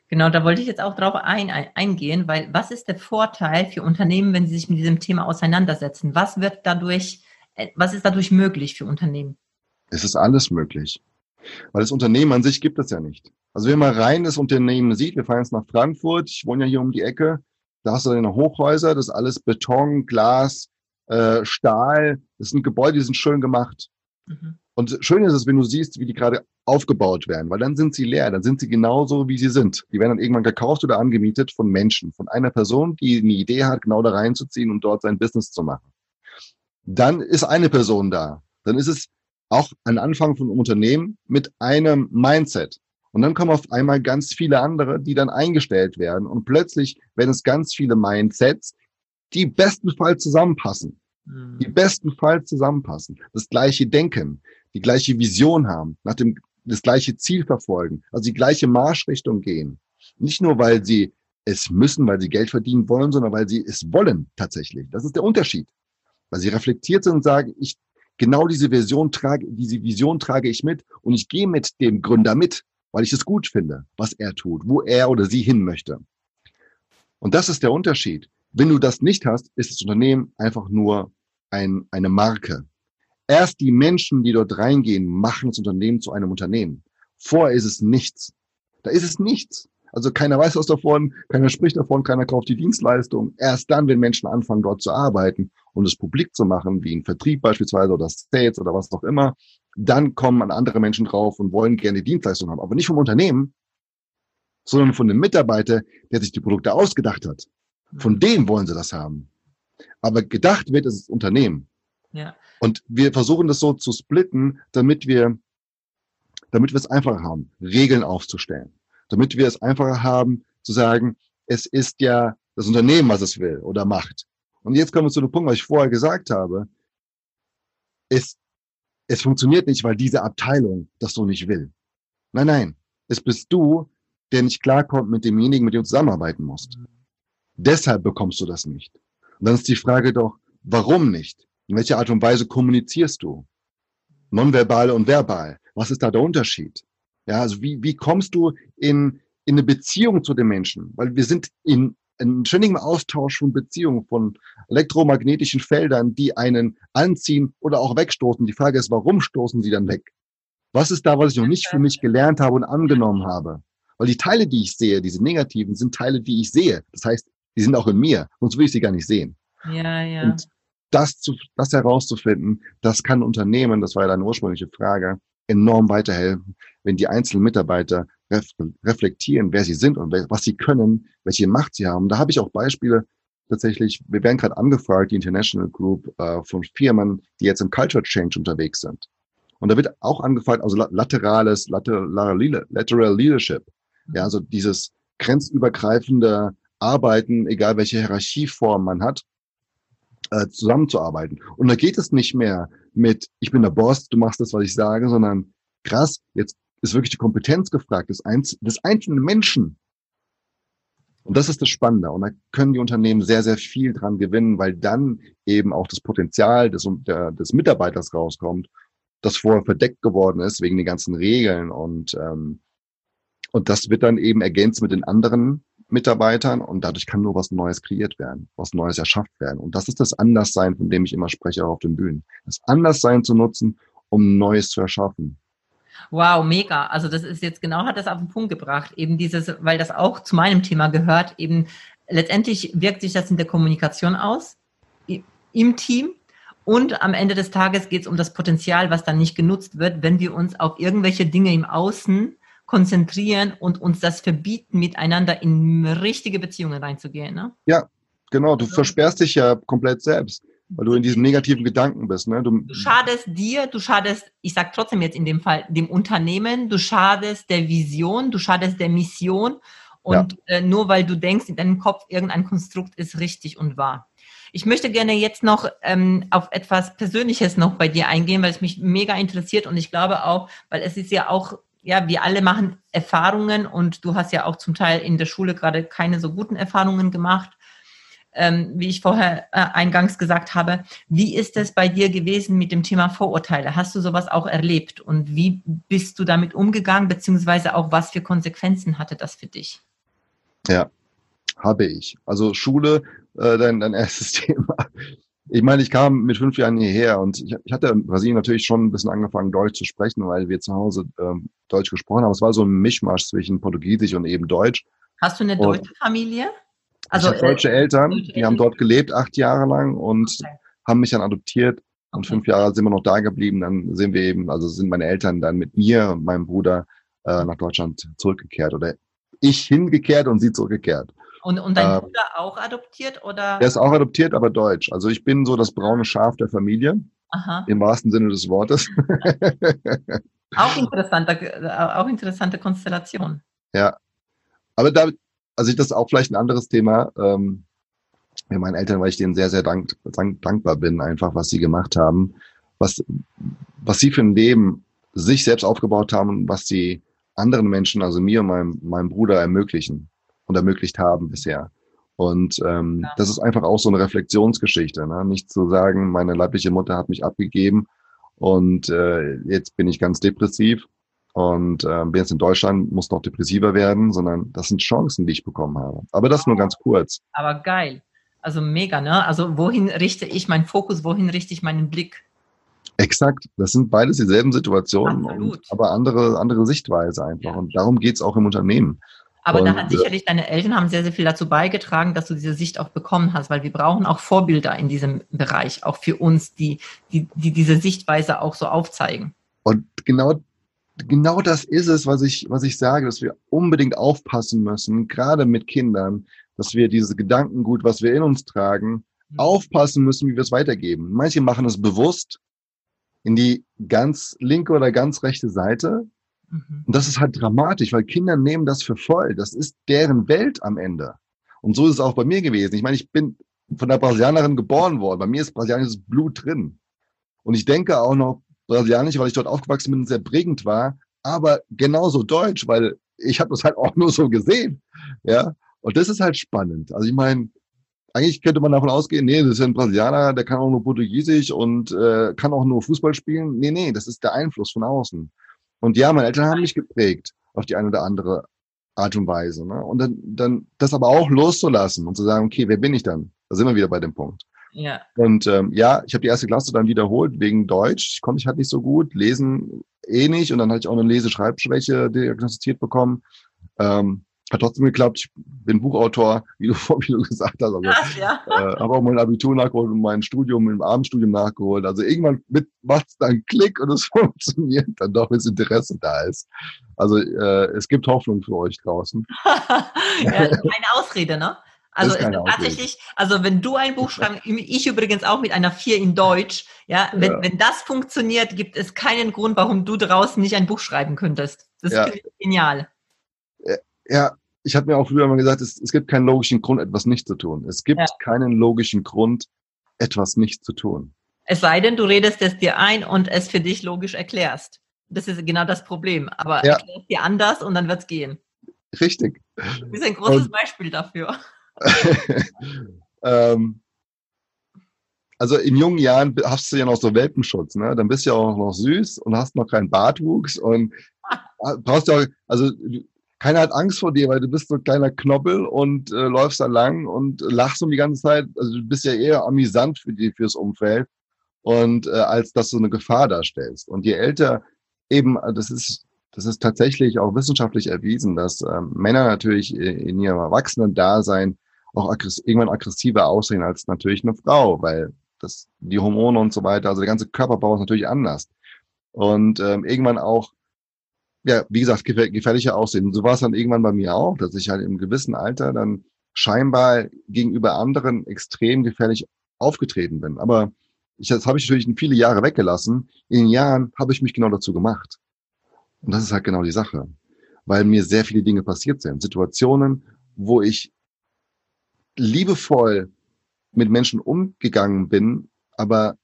Genau, da wollte ich jetzt auch drauf ein, ein, eingehen, weil was ist der Vorteil für Unternehmen, wenn sie sich mit diesem Thema auseinandersetzen? Was wird dadurch, äh, was ist dadurch möglich für Unternehmen? Es ist alles möglich. Weil das Unternehmen an sich gibt es ja nicht. Also wenn man rein das Unternehmen sieht, wir fahren jetzt nach Frankfurt, ich wohne ja hier um die Ecke, da hast du deine Hochhäuser, das ist alles Beton, Glas, äh, Stahl, das sind Gebäude, die sind schön gemacht. Mhm. Und schön ist es, wenn du siehst, wie die gerade aufgebaut werden, weil dann sind sie leer, dann sind sie genauso, wie sie sind. Die werden dann irgendwann gekauft oder angemietet von Menschen, von einer Person, die eine Idee hat, genau da reinzuziehen und dort sein Business zu machen. Dann ist eine Person da. Dann ist es auch ein Anfang von einem Unternehmen mit einem Mindset. Und dann kommen auf einmal ganz viele andere, die dann eingestellt werden. Und plötzlich werden es ganz viele Mindsets, die bestenfalls zusammenpassen. Mhm. Die bestenfalls zusammenpassen. Das gleiche Denken, die gleiche Vision haben, nach dem, das gleiche Ziel verfolgen, also die gleiche Marschrichtung gehen. Nicht nur, weil sie es müssen, weil sie Geld verdienen wollen, sondern weil sie es wollen tatsächlich. Das ist der Unterschied. Weil sie reflektiert sind und sagen, ich genau diese Vision trage, diese Vision trage ich mit und ich gehe mit dem Gründer mit, weil ich es gut finde, was er tut, wo er oder sie hin möchte. Und das ist der Unterschied. Wenn du das nicht hast, ist das Unternehmen einfach nur ein, eine Marke. Erst die Menschen, die dort reingehen, machen das Unternehmen zu einem Unternehmen. Vorher ist es nichts. Da ist es nichts. Also keiner weiß was davon, keiner spricht davon, keiner kauft die Dienstleistung. Erst dann, wenn Menschen anfangen, dort zu arbeiten und es publik zu machen, wie ein Vertrieb beispielsweise oder Sales oder was auch immer, dann kommen andere Menschen drauf und wollen gerne die Dienstleistung haben. Aber nicht vom Unternehmen, sondern von dem Mitarbeiter, der sich die Produkte ausgedacht hat. Von mhm. dem wollen sie das haben. Aber gedacht wird es das Unternehmen. Ja. Und wir versuchen das so zu splitten, damit wir, damit wir es einfacher haben, Regeln aufzustellen damit wir es einfacher haben zu sagen, es ist ja das Unternehmen, was es will oder macht. Und jetzt kommen wir zu dem Punkt, was ich vorher gesagt habe. Es, es funktioniert nicht, weil diese Abteilung das so nicht will. Nein, nein. Es bist du, der nicht klarkommt mit demjenigen, mit dem du zusammenarbeiten musst. Deshalb bekommst du das nicht. Und dann ist die Frage doch, warum nicht? In welcher Art und Weise kommunizierst du? Nonverbal und verbal. Was ist da der Unterschied? Ja, also wie, wie kommst du in, in eine Beziehung zu den Menschen? Weil wir sind in, in ständigem Austausch von Beziehungen, von elektromagnetischen Feldern, die einen anziehen oder auch wegstoßen. Die Frage ist, warum stoßen sie dann weg? Was ist da, was ich noch nicht für mich gelernt habe und angenommen habe? Weil die Teile, die ich sehe, diese negativen, sind Teile, die ich sehe. Das heißt, die sind auch in mir, sonst will ich sie gar nicht sehen. Ja, ja. Und das, zu, das herauszufinden, das kann Unternehmen, das war ja deine ursprüngliche Frage, enorm weiterhelfen, wenn die einzelnen Mitarbeiter reflektieren, wer sie sind und was sie können, welche Macht sie haben. Da habe ich auch Beispiele tatsächlich. Wir werden gerade angefragt, die International Group äh, von Firmen, die jetzt im Culture Change unterwegs sind. Und da wird auch angefragt, also laterales, lateral, lateral Leadership. Ja, also dieses grenzübergreifende Arbeiten, egal welche Hierarchieform man hat, äh, zusammenzuarbeiten. Und da geht es nicht mehr mit, ich bin der Boss, du machst das, was ich sage, sondern krass, jetzt ist wirklich die Kompetenz gefragt, des, Einz des einzelnen Menschen. Und das ist das Spannende. Und da können die Unternehmen sehr, sehr viel dran gewinnen, weil dann eben auch das Potenzial des, der, des Mitarbeiters rauskommt, das vorher verdeckt geworden ist wegen den ganzen Regeln. Und, ähm, und das wird dann eben ergänzt mit den anderen Mitarbeitern und dadurch kann nur was Neues kreiert werden, was Neues erschafft werden. Und das ist das Anderssein, von dem ich immer spreche auch auf den Bühnen. Das Anderssein zu nutzen, um Neues zu erschaffen. Wow, mega. Also das ist jetzt genau, hat das auf den Punkt gebracht. Eben dieses, weil das auch zu meinem Thema gehört, eben letztendlich wirkt sich das in der Kommunikation aus, im Team. Und am Ende des Tages geht es um das Potenzial, was dann nicht genutzt wird, wenn wir uns auf irgendwelche Dinge im Außen konzentrieren und uns das verbieten, miteinander in richtige Beziehungen reinzugehen. Ne? Ja, genau, du also, versperrst dich ja komplett selbst, weil du in diesen negativen Gedanken bist. Ne? Du, du schadest dir, du schadest, ich sag trotzdem jetzt in dem Fall, dem Unternehmen, du schadest der Vision, du schadest der Mission und ja. äh, nur weil du denkst, in deinem Kopf irgendein Konstrukt ist richtig und wahr. Ich möchte gerne jetzt noch ähm, auf etwas Persönliches noch bei dir eingehen, weil es mich mega interessiert und ich glaube auch, weil es ist ja auch, ja, wir alle machen Erfahrungen und du hast ja auch zum Teil in der Schule gerade keine so guten Erfahrungen gemacht. Ähm, wie ich vorher äh, eingangs gesagt habe. Wie ist es bei dir gewesen mit dem Thema Vorurteile? Hast du sowas auch erlebt und wie bist du damit umgegangen, beziehungsweise auch was für Konsequenzen hatte das für dich? Ja, habe ich. Also Schule, äh, dein, dein erstes Thema. Ich meine, ich kam mit fünf Jahren hierher und ich, ich hatte in Brasilien natürlich schon ein bisschen angefangen, Deutsch zu sprechen, weil wir zu Hause ähm, Deutsch gesprochen haben. Es war so ein Mischmasch zwischen Portugiesisch und eben Deutsch. Hast du eine und deutsche Familie? Also ich habe deutsche äh, Eltern, deutsche die haben dort gelebt, acht Jahre lang und okay. haben mich dann adoptiert. Und fünf Jahre sind wir noch da geblieben. Dann sind wir eben, also sind meine Eltern dann mit mir und meinem Bruder äh, nach Deutschland zurückgekehrt oder ich hingekehrt und sie zurückgekehrt. Und, und dein äh, Bruder auch adoptiert oder? Er ist auch adoptiert, aber deutsch. Also ich bin so das braune Schaf der Familie. Aha. Im wahrsten Sinne des Wortes. auch interessante, auch interessante Konstellation. Ja. Aber da, also ich, das ist auch vielleicht ein anderes Thema. Ähm, mit meinen Eltern, weil ich denen sehr, sehr dank, dank, dankbar bin, einfach, was sie gemacht haben, was, was sie für ein Leben sich selbst aufgebaut haben und was sie anderen Menschen, also mir und meinem, meinem Bruder ermöglichen und ermöglicht haben bisher. Und ähm, ja. das ist einfach auch so eine Reflexionsgeschichte. Ne? Nicht zu sagen, meine leibliche Mutter hat mich abgegeben und äh, jetzt bin ich ganz depressiv und äh, bin jetzt in Deutschland, muss noch depressiver werden, sondern das sind Chancen, die ich bekommen habe. Aber das nur ganz kurz. Aber geil. Also mega, ne? Also wohin richte ich meinen Fokus, wohin richte ich meinen Blick? Exakt. Das sind beides dieselben Situationen, und, aber andere, andere Sichtweise einfach. Ja. Und darum geht's auch im Unternehmen. Aber und, da hat sicherlich deine Eltern haben sehr, sehr viel dazu beigetragen, dass du diese Sicht auch bekommen hast, weil wir brauchen auch Vorbilder in diesem Bereich, auch für uns, die, die, die diese Sichtweise auch so aufzeigen. Und genau, genau das ist es, was ich, was ich sage, dass wir unbedingt aufpassen müssen, gerade mit Kindern, dass wir diese Gedankengut, was wir in uns tragen, mhm. aufpassen müssen, wie wir es weitergeben. Manche machen es bewusst in die ganz linke oder ganz rechte Seite Mhm. Und das ist halt dramatisch, weil Kinder nehmen das für voll. Das ist deren Welt am Ende. Und so ist es auch bei mir gewesen. Ich meine, ich bin von der Brasilianerin geboren worden. Bei mir ist brasilianisches Blut drin. Und ich denke auch noch brasilianisch, weil ich dort aufgewachsen bin und sehr prägend war, aber genauso deutsch, weil ich habe das halt auch nur so gesehen. Ja, und das ist halt spannend. Also ich meine, eigentlich könnte man davon ausgehen, nee, das ist ein Brasilianer, der kann auch nur Portugiesisch und äh, kann auch nur Fußball spielen. Nee, nee, das ist der Einfluss von außen. Und ja, meine Eltern haben mich geprägt auf die eine oder andere Art und Weise. Ne? Und dann, dann das aber auch loszulassen und zu sagen, okay, wer bin ich dann? Da sind wir wieder bei dem Punkt. Ja. Und ähm, ja, ich habe die erste Klasse dann wiederholt wegen Deutsch. Ich konnte ich halt nicht so gut, lesen eh nicht. Und dann hatte ich auch eine Leseschreibschwäche diagnostiziert bekommen. Ähm, hat trotzdem geklappt. Ich bin Buchautor, wie du, wie du gesagt hast. Also, ja. äh, habe auch mein Abitur nachgeholt und mein Studium im Abendstudium nachgeholt. Also irgendwann macht es dann Klick und es funktioniert dann doch, wenn das Interesse da ist. Also äh, es gibt Hoffnung für euch draußen. ja, keine Ausrede, ne? Also tatsächlich, also wenn du ein Buch schreibst, ich übrigens auch mit einer vier in Deutsch, ja, wenn, ja. wenn das funktioniert, gibt es keinen Grund, warum du draußen nicht ein Buch schreiben könntest. Das ja. ist genial. Ja, ich habe mir auch früher mal gesagt, es, es gibt keinen logischen Grund, etwas nicht zu tun. Es gibt ja. keinen logischen Grund, etwas nicht zu tun. Es sei denn, du redest es dir ein und es für dich logisch erklärst. Das ist genau das Problem. Aber ja. erklär es dir anders und dann wird's gehen. Richtig. Du bist ein großes und, Beispiel dafür. ähm, also in jungen Jahren hast du ja noch so Welpenschutz, ne? Dann bist du ja auch noch süß und hast noch keinen Bartwuchs und brauchst ja auch, also keiner hat Angst vor dir, weil du bist so ein kleiner Knoppel und äh, läufst da lang und lachst um die ganze Zeit. Also du bist ja eher amüsant für die, fürs Umfeld und äh, als dass du eine Gefahr darstellst. Und je älter eben, das ist, das ist tatsächlich auch wissenschaftlich erwiesen, dass ähm, Männer natürlich in ihrem Erwachsenen-Dasein auch aggress irgendwann aggressiver aussehen als natürlich eine Frau, weil das, die Hormone und so weiter, also der ganze Körperbau ist natürlich anders. Und ähm, irgendwann auch ja, wie gesagt, gefährlicher aussehen. Und so war es dann irgendwann bei mir auch, dass ich halt im gewissen Alter dann scheinbar gegenüber anderen extrem gefährlich aufgetreten bin. Aber ich, das habe ich natürlich viele Jahre weggelassen. In den Jahren habe ich mich genau dazu gemacht. Und das ist halt genau die Sache. Weil mir sehr viele Dinge passiert sind. Situationen, wo ich liebevoll mit Menschen umgegangen bin, aber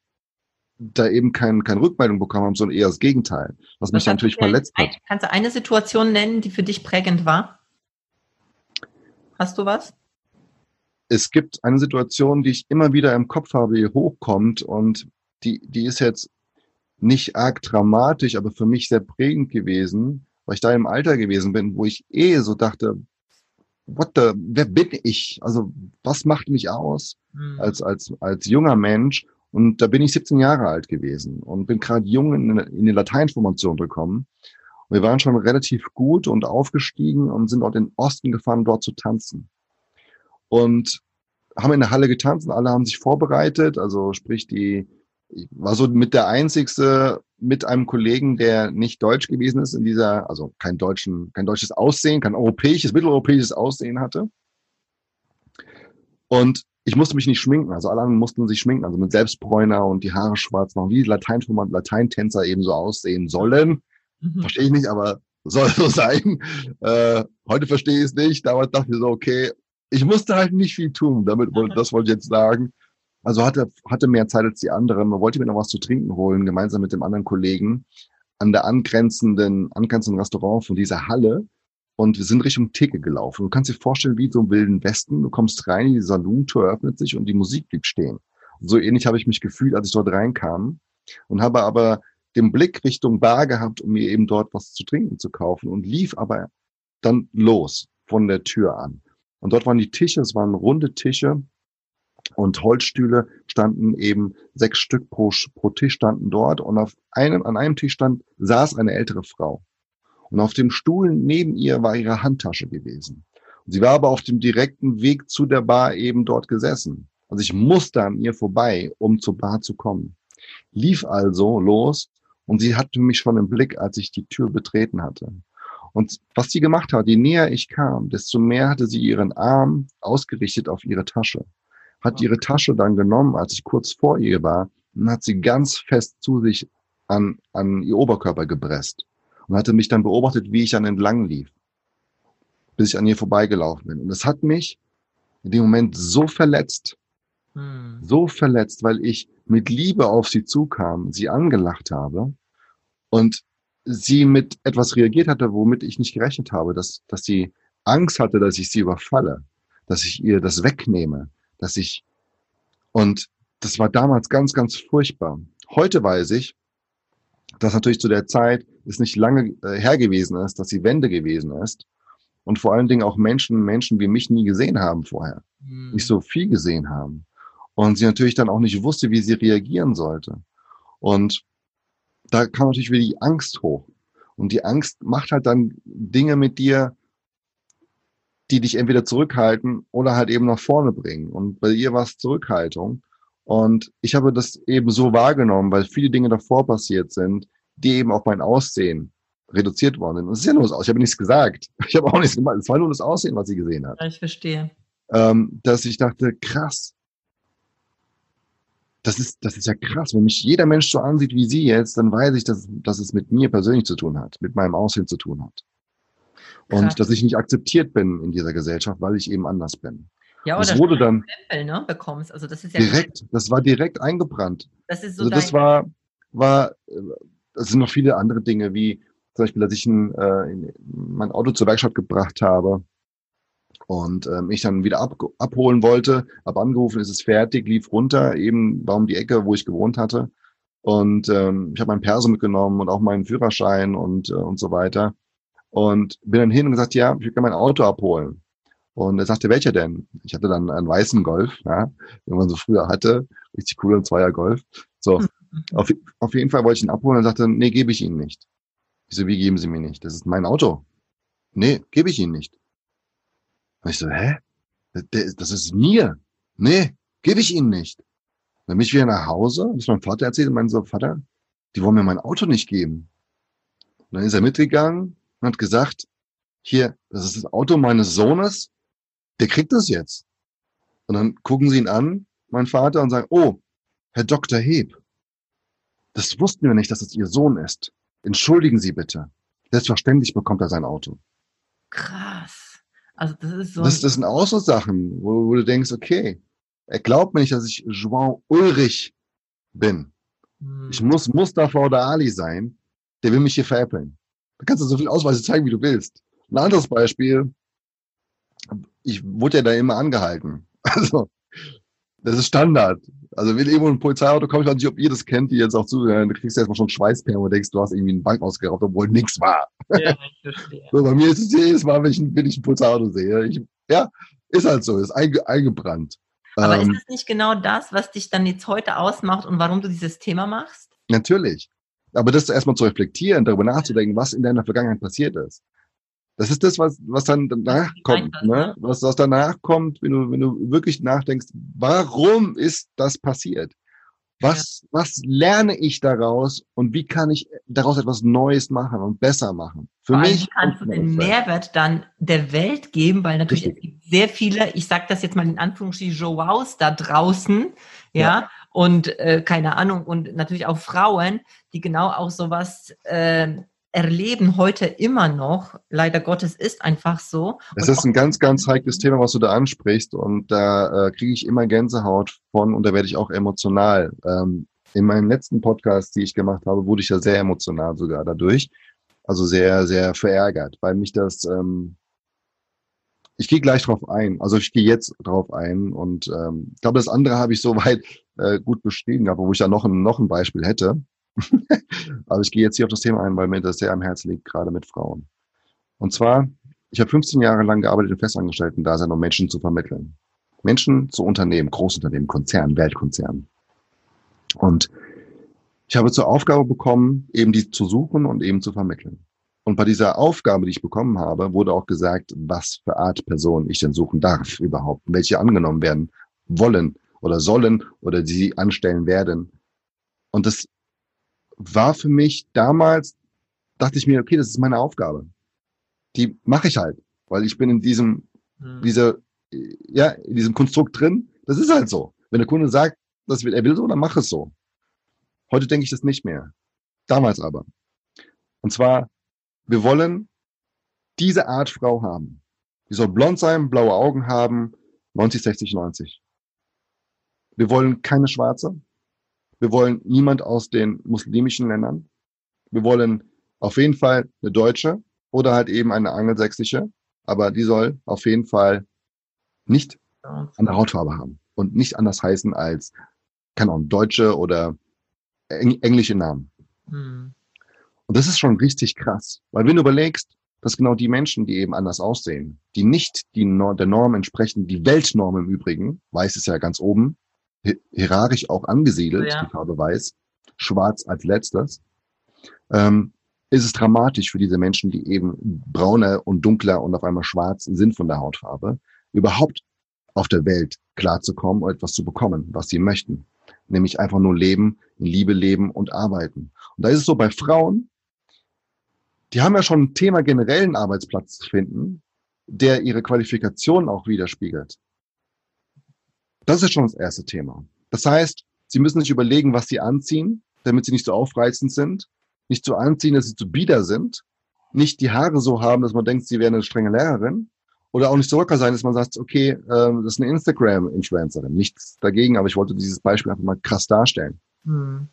da eben kein, keine Rückmeldung bekommen haben, sondern eher das Gegenteil, was, mich natürlich verletzt hat. Kannst du eine Situation nennen, die für dich prägend war? Hast du was? Es gibt eine Situation, die ich immer wieder im Kopf habe, die hochkommt und die, die ist jetzt nicht arg dramatisch, aber für mich sehr prägend gewesen, weil ich da im Alter gewesen bin, wo ich eh so dachte, what the, wer bin ich? Also was macht mich aus mhm. als, als, als junger Mensch? Und da bin ich 17 Jahre alt gewesen und bin gerade jung in, in die Lateinformation gekommen. wir waren schon relativ gut und aufgestiegen und sind dort in den Osten gefahren, dort zu tanzen. Und haben in der Halle getanzt und alle haben sich vorbereitet. Also sprich, die ich war so mit der einzigste mit einem Kollegen, der nicht deutsch gewesen ist in dieser, also kein deutschen, kein deutsches Aussehen, kein europäisches, mitteleuropäisches Aussehen hatte. Und ich musste mich nicht schminken, also alle anderen mussten sich schminken, also mit Selbstbräuner und die Haare schwarz machen, wie Latein, Lateintänzer eben so aussehen sollen. Mhm. Verstehe ich nicht, aber soll so sein. Äh, heute verstehe ich es nicht. Damals dachte ich so, okay, ich musste halt nicht viel tun. Damit, das wollte ich jetzt sagen. Also hatte, hatte mehr Zeit als die anderen. Man wollte mir noch was zu trinken holen, gemeinsam mit dem anderen Kollegen an der angrenzenden, angrenzenden Restaurant von dieser Halle. Und wir sind Richtung Theke gelaufen. Du kannst dir vorstellen, wie so im wilden Westen. Du kommst rein, die Salontür öffnet sich und die Musik blieb stehen. So ähnlich habe ich mich gefühlt, als ich dort reinkam und habe aber den Blick Richtung Bar gehabt, um mir eben dort was zu trinken zu kaufen und lief aber dann los von der Tür an. Und dort waren die Tische, es waren runde Tische und Holzstühle standen eben sechs Stück pro, pro Tisch standen dort und auf einem, an einem Tisch stand, saß eine ältere Frau. Und auf dem Stuhl neben ihr war ihre Handtasche gewesen. Und sie war aber auf dem direkten Weg zu der Bar eben dort gesessen. Also ich musste an ihr vorbei, um zur Bar zu kommen. Lief also los und sie hatte mich schon im Blick, als ich die Tür betreten hatte. Und was sie gemacht hat, je näher ich kam, desto mehr hatte sie ihren Arm ausgerichtet auf ihre Tasche hat ihre Tasche dann genommen, als ich kurz vor ihr war, und hat sie ganz fest zu sich an, an ihr Oberkörper gepresst und hatte mich dann beobachtet, wie ich dann entlang lief, bis ich an ihr vorbeigelaufen bin. Und das hat mich in dem Moment so verletzt, hm. so verletzt, weil ich mit Liebe auf sie zukam, sie angelacht habe und sie mit etwas reagiert hatte, womit ich nicht gerechnet habe, dass, dass sie Angst hatte, dass ich sie überfalle, dass ich ihr das wegnehme, dass ich, und das war damals ganz, ganz furchtbar. Heute weiß ich, dass natürlich zu der Zeit es nicht lange äh, her gewesen ist, dass die Wende gewesen ist und vor allen Dingen auch Menschen, Menschen wie mich nie gesehen haben vorher, mhm. nicht so viel gesehen haben und sie natürlich dann auch nicht wusste, wie sie reagieren sollte. Und da kam natürlich wieder die Angst hoch. Und die Angst macht halt dann Dinge mit dir, die dich entweder zurückhalten oder halt eben nach vorne bringen. Und bei ihr war es Zurückhaltung. Und ich habe das eben so wahrgenommen, weil viele Dinge davor passiert sind, die eben auf mein Aussehen reduziert worden sind. Und es ist ja nur das Aussehen. Ich habe nichts gesagt. Ich habe auch nichts gemacht. Es war nur das Aussehen, was sie gesehen hat. Ja, ich verstehe. Ähm, dass ich dachte, krass. Das ist, das ist ja krass. Wenn mich jeder Mensch so ansieht wie sie jetzt, dann weiß ich, dass, dass es mit mir persönlich zu tun hat, mit meinem Aussehen zu tun hat. Und Krass. dass ich nicht akzeptiert bin in dieser Gesellschaft, weil ich eben anders bin. Ja, oder das wurde dann Stempel, ne, bekommst. Also das ist ja direkt, das war direkt eingebrannt. Das ist so also das war, war, es sind noch viele andere Dinge, wie zum Beispiel, dass ich ein, äh, mein Auto zur Werkstatt gebracht habe und ähm, ich dann wieder ab, abholen wollte, habe angerufen, ist es fertig, lief runter, eben war um die Ecke, wo ich gewohnt hatte. Und ähm, ich habe mein Perso mitgenommen und auch meinen Führerschein und, äh, und so weiter. Und bin dann hin und gesagt, ja, ich will mein Auto abholen. Und er sagte, welcher denn? Ich hatte dann einen weißen Golf, ja, den man so früher hatte. Richtig cooler Zweier Golf. So. Mhm. Auf, auf jeden Fall wollte ich ihn abholen und sagte, nee, gebe ich Ihnen nicht. Ich so, wie geben Sie mir nicht? Das ist mein Auto. Nee, gebe ich Ihnen nicht. Und ich so, hä? Das ist mir. Nee, gebe ich Ihnen nicht. Dann bin ich wieder nach Hause, das mein Vater erzählt und meinte so, Vater, die wollen mir mein Auto nicht geben. Und dann ist er mitgegangen, und hat gesagt, hier, das ist das Auto meines Sohnes, der kriegt das jetzt. Und dann gucken sie ihn an, mein Vater, und sagen, oh, Herr Dr. Heb, das wussten wir nicht, dass es Ihr Sohn ist. Entschuldigen Sie bitte. Selbstverständlich bekommt er sein Auto. Krass. Also das ist so. Das, das sind auch so Sachen, wo, wo, du denkst, okay, er glaubt mir nicht, dass ich João Ulrich bin. Hm. Ich muss Mustafa oder Ali sein. Der will mich hier veräppeln. Da kannst du so viele Ausweise zeigen, wie du willst. Ein anderes Beispiel. Ich wurde ja da immer angehalten. Also, das ist Standard. Also wenn irgendwo ein Polizeiauto kommt, ich weiß nicht, ob ihr das kennt, die jetzt auch zuhören, du kriegst erstmal schon Schweißperlen und denkst, du hast irgendwie einen Bank ausgeraubt, obwohl nichts war. Ja, ich verstehe. So, bei mir ist es jedes Mal, wenn ich, wenn ich ein Polizeiauto sehe. Ich, ja, ist halt so, ist einge, eingebrannt. Aber ähm, ist es nicht genau das, was dich dann jetzt heute ausmacht und warum du dieses Thema machst? Natürlich. Aber das erstmal zu reflektieren, darüber nachzudenken, was in deiner Vergangenheit passiert ist. Das ist das, was, was dann danach kommt, ne? Was, was danach kommt, wenn du, wenn du wirklich nachdenkst, warum ist das passiert? Was, ja. was lerne ich daraus und wie kann ich daraus etwas Neues machen und besser machen? Für Vor mich kannst du den Mehrwert dann der Welt geben, weil natürlich Richtig. es gibt sehr viele, ich sage das jetzt mal in Anführungsstrichen, Joaus da draußen, ja, ja. und äh, keine Ahnung, und natürlich auch Frauen, die genau auch sowas äh, erleben heute immer noch. Leider Gottes ist einfach so. Es ist ein ganz, ganz heikles Thema, was du da ansprichst. Und da äh, kriege ich immer Gänsehaut von und da werde ich auch emotional. Ähm, in meinen letzten Podcasts, die ich gemacht habe, wurde ich ja sehr emotional sogar dadurch. Also sehr, sehr verärgert, weil mich das, ähm, ich gehe gleich drauf ein. Also ich gehe jetzt drauf ein und ähm, ich glaube, das andere habe ich soweit äh, gut beschrieben, gehabt, wo ich ja noch ein, noch ein Beispiel hätte. Aber ich gehe jetzt hier auf das Thema ein, weil mir das sehr am Herzen liegt, gerade mit Frauen. Und zwar, ich habe 15 Jahre lang gearbeitet im Festangestellten-Dasein, um Menschen zu vermitteln. Menschen zu Unternehmen, Großunternehmen, Konzernen, Weltkonzernen. Und ich habe zur Aufgabe bekommen, eben die zu suchen und eben zu vermitteln. Und bei dieser Aufgabe, die ich bekommen habe, wurde auch gesagt, was für Art Person ich denn suchen darf überhaupt, welche angenommen werden wollen oder sollen oder die sie anstellen werden. Und das war für mich damals, dachte ich mir, okay, das ist meine Aufgabe. Die mache ich halt, weil ich bin in diesem, mhm. dieser, ja, in diesem Konstrukt drin. Das ist halt so. Wenn der Kunde sagt, das will, er will so, dann mach es so. Heute denke ich das nicht mehr. Damals aber. Und zwar, wir wollen diese Art Frau haben. Die soll blond sein, blaue Augen haben, 90, 60, 90. Wir wollen keine Schwarze. Wir wollen niemand aus den muslimischen Ländern. Wir wollen auf jeden Fall eine deutsche oder halt eben eine angelsächsische, aber die soll auf jeden Fall nicht eine Hautfarbe haben und nicht anders heißen als, keine Ahnung, deutsche oder eng englische Namen. Hm. Und das ist schon richtig krass, weil wenn du überlegst, dass genau die Menschen, die eben anders aussehen, die nicht die Nor der Norm entsprechen, die Weltnorm im Übrigen, weiß es ja ganz oben, hierarchisch auch angesiedelt, ja. die Farbe weiß, schwarz als letztes, ähm, ist es dramatisch für diese Menschen, die eben brauner und dunkler und auf einmal schwarz sind von der Hautfarbe, überhaupt auf der Welt klarzukommen und etwas zu bekommen, was sie möchten. Nämlich einfach nur leben, in Liebe leben und arbeiten. Und da ist es so bei Frauen, die haben ja schon ein Thema generellen Arbeitsplatz zu finden, der ihre Qualifikation auch widerspiegelt. Das ist schon das erste Thema. Das heißt, Sie müssen sich überlegen, was Sie anziehen, damit Sie nicht so aufreizend sind, nicht so anziehen, dass Sie zu bieder sind, nicht die Haare so haben, dass man denkt, Sie wären eine strenge Lehrerin oder auch nicht so locker sein, dass man sagt, okay, äh, das ist eine Instagram-Influencerin. Nichts dagegen, aber ich wollte dieses Beispiel einfach mal krass darstellen. Mhm.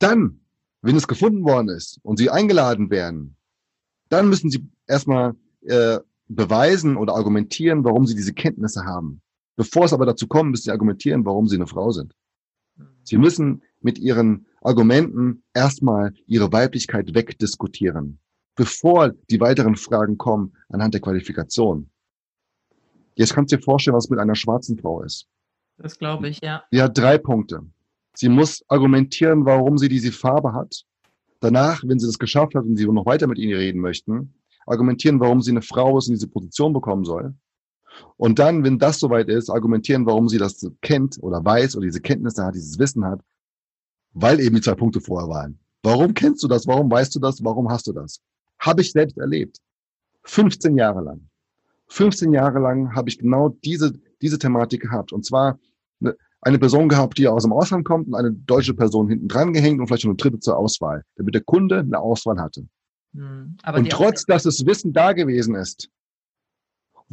Dann, wenn es gefunden worden ist und Sie eingeladen werden, dann müssen Sie erstmal äh, beweisen oder argumentieren, warum Sie diese Kenntnisse haben. Bevor es aber dazu kommt, müssen sie argumentieren, warum sie eine Frau sind. Sie müssen mit ihren Argumenten erstmal ihre Weiblichkeit wegdiskutieren, bevor die weiteren Fragen kommen anhand der Qualifikation. Jetzt kannst du dir vorstellen, was mit einer schwarzen Frau ist. Das glaube ich, ja. Sie hat drei Punkte. Sie muss argumentieren, warum sie diese Farbe hat. Danach, wenn sie das geschafft hat und sie noch weiter mit ihnen reden möchten, argumentieren, warum sie eine Frau ist und diese Position bekommen soll. Und dann, wenn das soweit ist, argumentieren, warum sie das kennt oder weiß oder diese Kenntnisse hat, dieses Wissen hat, weil eben die zwei Punkte vorher waren. Warum kennst du das? Warum weißt du das? Warum hast du das? Habe ich selbst erlebt. 15 Jahre lang. 15 Jahre lang habe ich genau diese, diese Thematik gehabt. Und zwar eine, eine Person gehabt, die aus dem Ausland kommt und eine deutsche Person hinten dran gehängt und vielleicht noch eine dritte zur Auswahl, damit der Kunde eine Auswahl hatte. Hm, und trotz, dass das Wissen da gewesen ist,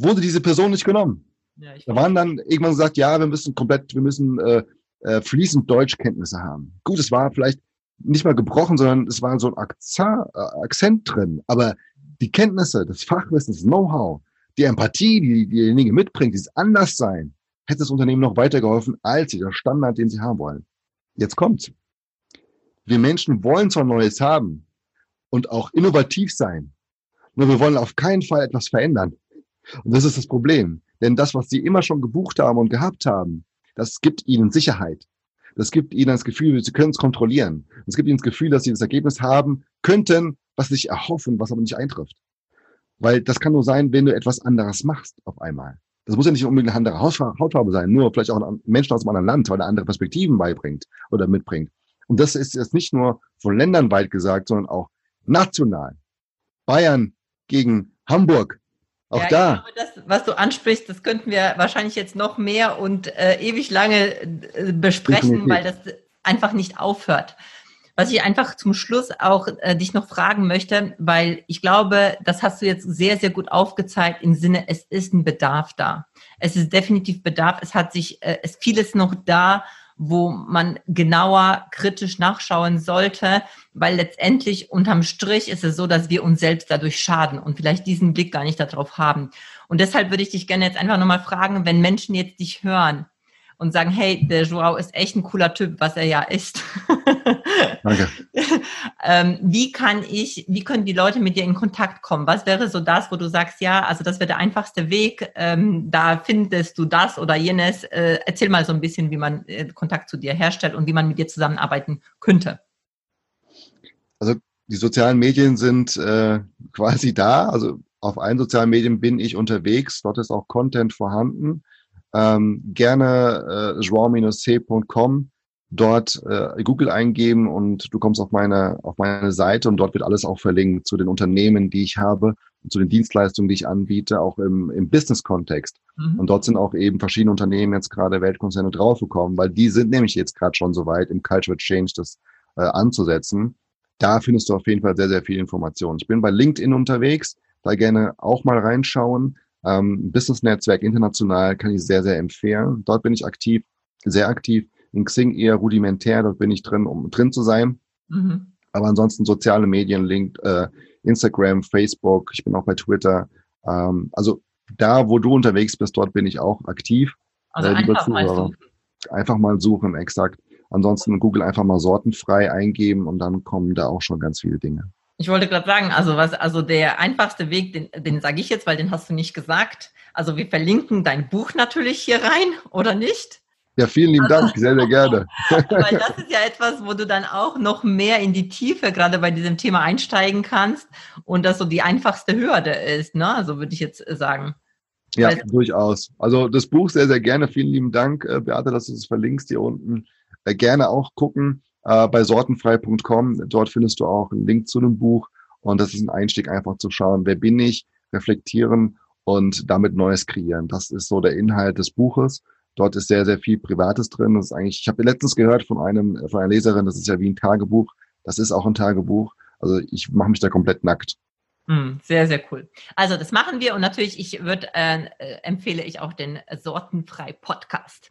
wurde diese Person nicht genommen. Ja, da waren dann irgendwann gesagt, ja, wir müssen komplett, wir müssen äh, äh, fließend Deutschkenntnisse haben. Gut, es war vielleicht nicht mal gebrochen, sondern es war so ein Akzent, äh, Akzent drin. Aber die Kenntnisse, das Fachwissen, das Know-how, die Empathie, die diejenige mitbringt, dieses Anderssein, hätte das Unternehmen noch weitergeholfen als der Standard, den sie haben wollen. Jetzt kommt's. Wir Menschen wollen zwar Neues haben und auch innovativ sein, nur wir wollen auf keinen Fall etwas verändern. Und das ist das Problem. Denn das, was sie immer schon gebucht haben und gehabt haben, das gibt ihnen Sicherheit. Das gibt ihnen das Gefühl, sie können es kontrollieren. Es gibt ihnen das Gefühl, dass sie das Ergebnis haben könnten, was sie sich erhoffen, was aber nicht eintrifft. Weil das kann nur sein, wenn du etwas anderes machst auf einmal. Das muss ja nicht unbedingt eine andere Hautfarbe sein, nur vielleicht auch ein Menschen aus einem anderen Land, weil er andere Perspektiven beibringt oder mitbringt. Und das ist jetzt nicht nur von Ländern weit gesagt, sondern auch national. Bayern gegen Hamburg, auch ja, da. Glaube, das, was du ansprichst, das könnten wir wahrscheinlich jetzt noch mehr und äh, ewig lange äh, besprechen, Definitiv. weil das einfach nicht aufhört. Was ich einfach zum Schluss auch äh, dich noch fragen möchte, weil ich glaube, das hast du jetzt sehr, sehr gut aufgezeigt im Sinne, es ist ein Bedarf da. Es ist definitiv Bedarf. Es hat sich, äh, es vieles noch da, wo man genauer kritisch nachschauen sollte, weil letztendlich unterm Strich ist es so, dass wir uns selbst dadurch schaden und vielleicht diesen Blick gar nicht darauf haben. Und deshalb würde ich dich gerne jetzt einfach nochmal fragen, wenn Menschen jetzt dich hören und sagen, hey, der Joao ist echt ein cooler Typ, was er ja ist. Danke. ähm, wie kann ich, wie können die Leute mit dir in Kontakt kommen? Was wäre so das, wo du sagst, ja, also das wäre der einfachste Weg, ähm, da findest du das oder jenes. Äh, erzähl mal so ein bisschen, wie man äh, Kontakt zu dir herstellt und wie man mit dir zusammenarbeiten könnte. Also die sozialen Medien sind äh, quasi da. Also auf allen sozialen Medien bin ich unterwegs. Dort ist auch Content vorhanden ähm, gerne äh, joao-c.com dort äh, Google eingeben und du kommst auf meine, auf meine Seite und dort wird alles auch verlinkt zu den Unternehmen, die ich habe und zu den Dienstleistungen, die ich anbiete, auch im, im Business-Kontext. Mhm. Und dort sind auch eben verschiedene Unternehmen jetzt gerade Weltkonzerne draufgekommen, weil die sind nämlich jetzt gerade schon so weit, im Cultural Change das äh, anzusetzen. Da findest du auf jeden Fall sehr, sehr viel Information. Ich bin bei LinkedIn unterwegs, da gerne auch mal reinschauen. Ähm, Business-Netzwerk international kann ich sehr, sehr empfehlen. Dort bin ich aktiv, sehr aktiv. In Xing eher rudimentär, dort bin ich drin, um drin zu sein. Mhm. Aber ansonsten soziale Medien, Link, äh, Instagram, Facebook, ich bin auch bei Twitter. Ähm, also da, wo du unterwegs bist, dort bin ich auch aktiv. Also äh, einfach mal suchen. Einfach mal suchen, exakt. Ansonsten Google einfach mal sortenfrei eingeben und dann kommen da auch schon ganz viele Dinge. Ich wollte gerade sagen, also was, also der einfachste Weg, den, den sage ich jetzt, weil den hast du nicht gesagt. Also wir verlinken dein Buch natürlich hier rein, oder nicht? Ja, vielen lieben also, Dank, sehr, sehr gerne. weil das ist ja etwas, wo du dann auch noch mehr in die Tiefe gerade bei diesem Thema einsteigen kannst und das so die einfachste Hürde ist, ne? So würde ich jetzt sagen. Ja, weil, durchaus. Also das Buch sehr, sehr gerne. Vielen lieben Dank, äh, Beate, dass du es verlinkst hier unten. Äh, gerne auch gucken äh, bei sortenfrei.com. Dort findest du auch einen Link zu einem Buch. Und das ist ein Einstieg, einfach zu schauen, wer bin ich, reflektieren und damit Neues kreieren. Das ist so der Inhalt des Buches. Dort ist sehr, sehr viel Privates drin. Das ist eigentlich, ich habe letztens gehört von einem, von einer Leserin, das ist ja wie ein Tagebuch. Das ist auch ein Tagebuch. Also ich mache mich da komplett nackt. Hm, sehr, sehr cool. Also das machen wir und natürlich, ich würde äh, äh, empfehle ich auch den Sortenfrei Podcast.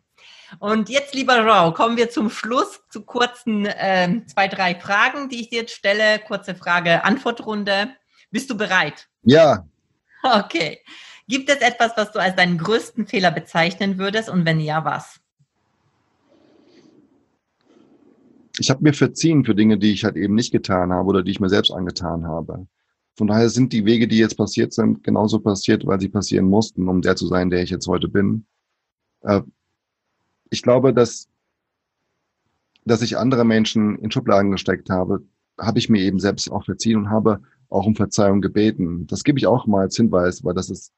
Und jetzt, lieber Rau, kommen wir zum Schluss zu kurzen äh, zwei, drei Fragen, die ich dir jetzt stelle. Kurze Frage-Antwortrunde. Bist du bereit? Ja. Okay. Gibt es etwas, was du als deinen größten Fehler bezeichnen würdest und wenn ja, was? Ich habe mir verziehen für Dinge, die ich halt eben nicht getan habe oder die ich mir selbst angetan habe. Von daher sind die Wege, die jetzt passiert sind, genauso passiert, weil sie passieren mussten, um der zu sein, der ich jetzt heute bin. Äh, ich glaube, dass, dass ich andere Menschen in Schubladen gesteckt habe, habe ich mir eben selbst auch verziehen und habe auch um Verzeihung gebeten. Das gebe ich auch mal als Hinweis, weil das ist,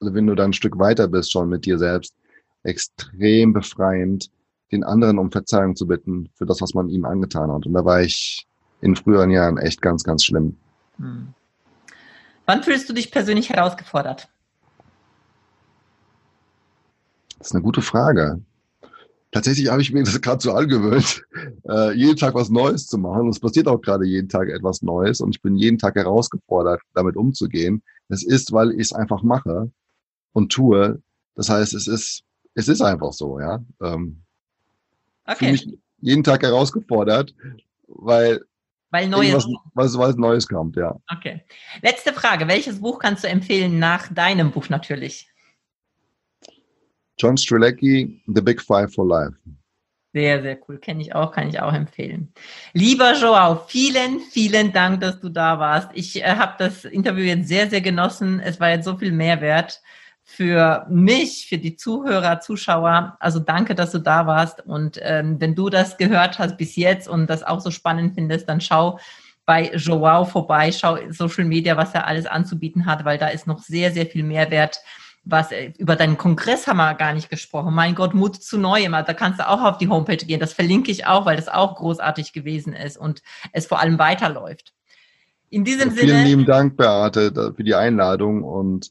also wenn du da ein Stück weiter bist schon mit dir selbst, extrem befreiend, den anderen um Verzeihung zu bitten für das, was man ihm angetan hat. Und da war ich in früheren Jahren echt ganz, ganz schlimm. Hm. Wann fühlst du dich persönlich herausgefordert? Das ist eine gute Frage. Tatsächlich habe ich mir das gerade so angewöhnt, äh, jeden Tag was Neues zu machen. Und es passiert auch gerade jeden Tag etwas Neues und ich bin jeden Tag herausgefordert, damit umzugehen. Es ist, weil ich es einfach mache und tue. Das heißt, es ist, es ist einfach so, ja. Ähm, okay. mich jeden Tag herausgefordert, weil weil Neues. Was, was Neues kommt, ja. Okay. Letzte Frage. Welches Buch kannst du empfehlen nach deinem Buch natürlich? John Strelecki, The Big Five for Life. Sehr, sehr cool. Kenne ich auch, kann ich auch empfehlen. Lieber Joao, vielen, vielen Dank, dass du da warst. Ich äh, habe das Interview jetzt sehr, sehr genossen. Es war jetzt so viel Mehrwert für mich, für die Zuhörer, Zuschauer. Also danke, dass du da warst. Und ähm, wenn du das gehört hast bis jetzt und das auch so spannend findest, dann schau bei Joao vorbei, schau Social Media, was er alles anzubieten hat, weil da ist noch sehr, sehr viel Mehrwert was äh, über deinen Kongress haben wir gar nicht gesprochen. Mein Gott, Mut zu Neuem. Da kannst du auch auf die Homepage gehen. Das verlinke ich auch, weil das auch großartig gewesen ist und es vor allem weiterläuft. In diesem Sinne. Vielen lieben Dank, Beate, für die Einladung und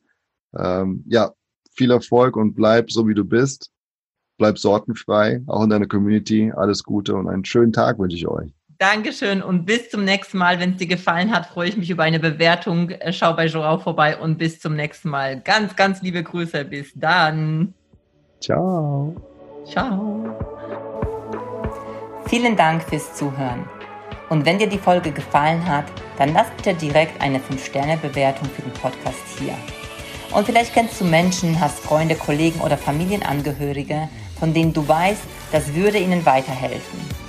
ähm, ja, viel Erfolg und bleib so wie du bist. Bleib sorgenfrei, auch in deiner Community. Alles Gute und einen schönen Tag wünsche ich euch. Dankeschön und bis zum nächsten Mal. Wenn es dir gefallen hat, freue ich mich über eine Bewertung. Äh, schau bei Joao vorbei und bis zum nächsten Mal. Ganz, ganz liebe Grüße. Bis dann. Ciao. Ciao. Vielen Dank fürs Zuhören. Und wenn dir die Folge gefallen hat, dann lass bitte direkt eine 5-Sterne-Bewertung für den Podcast hier. Und vielleicht kennst du Menschen, hast Freunde, Kollegen oder Familienangehörige, von denen du weißt, das würde ihnen weiterhelfen.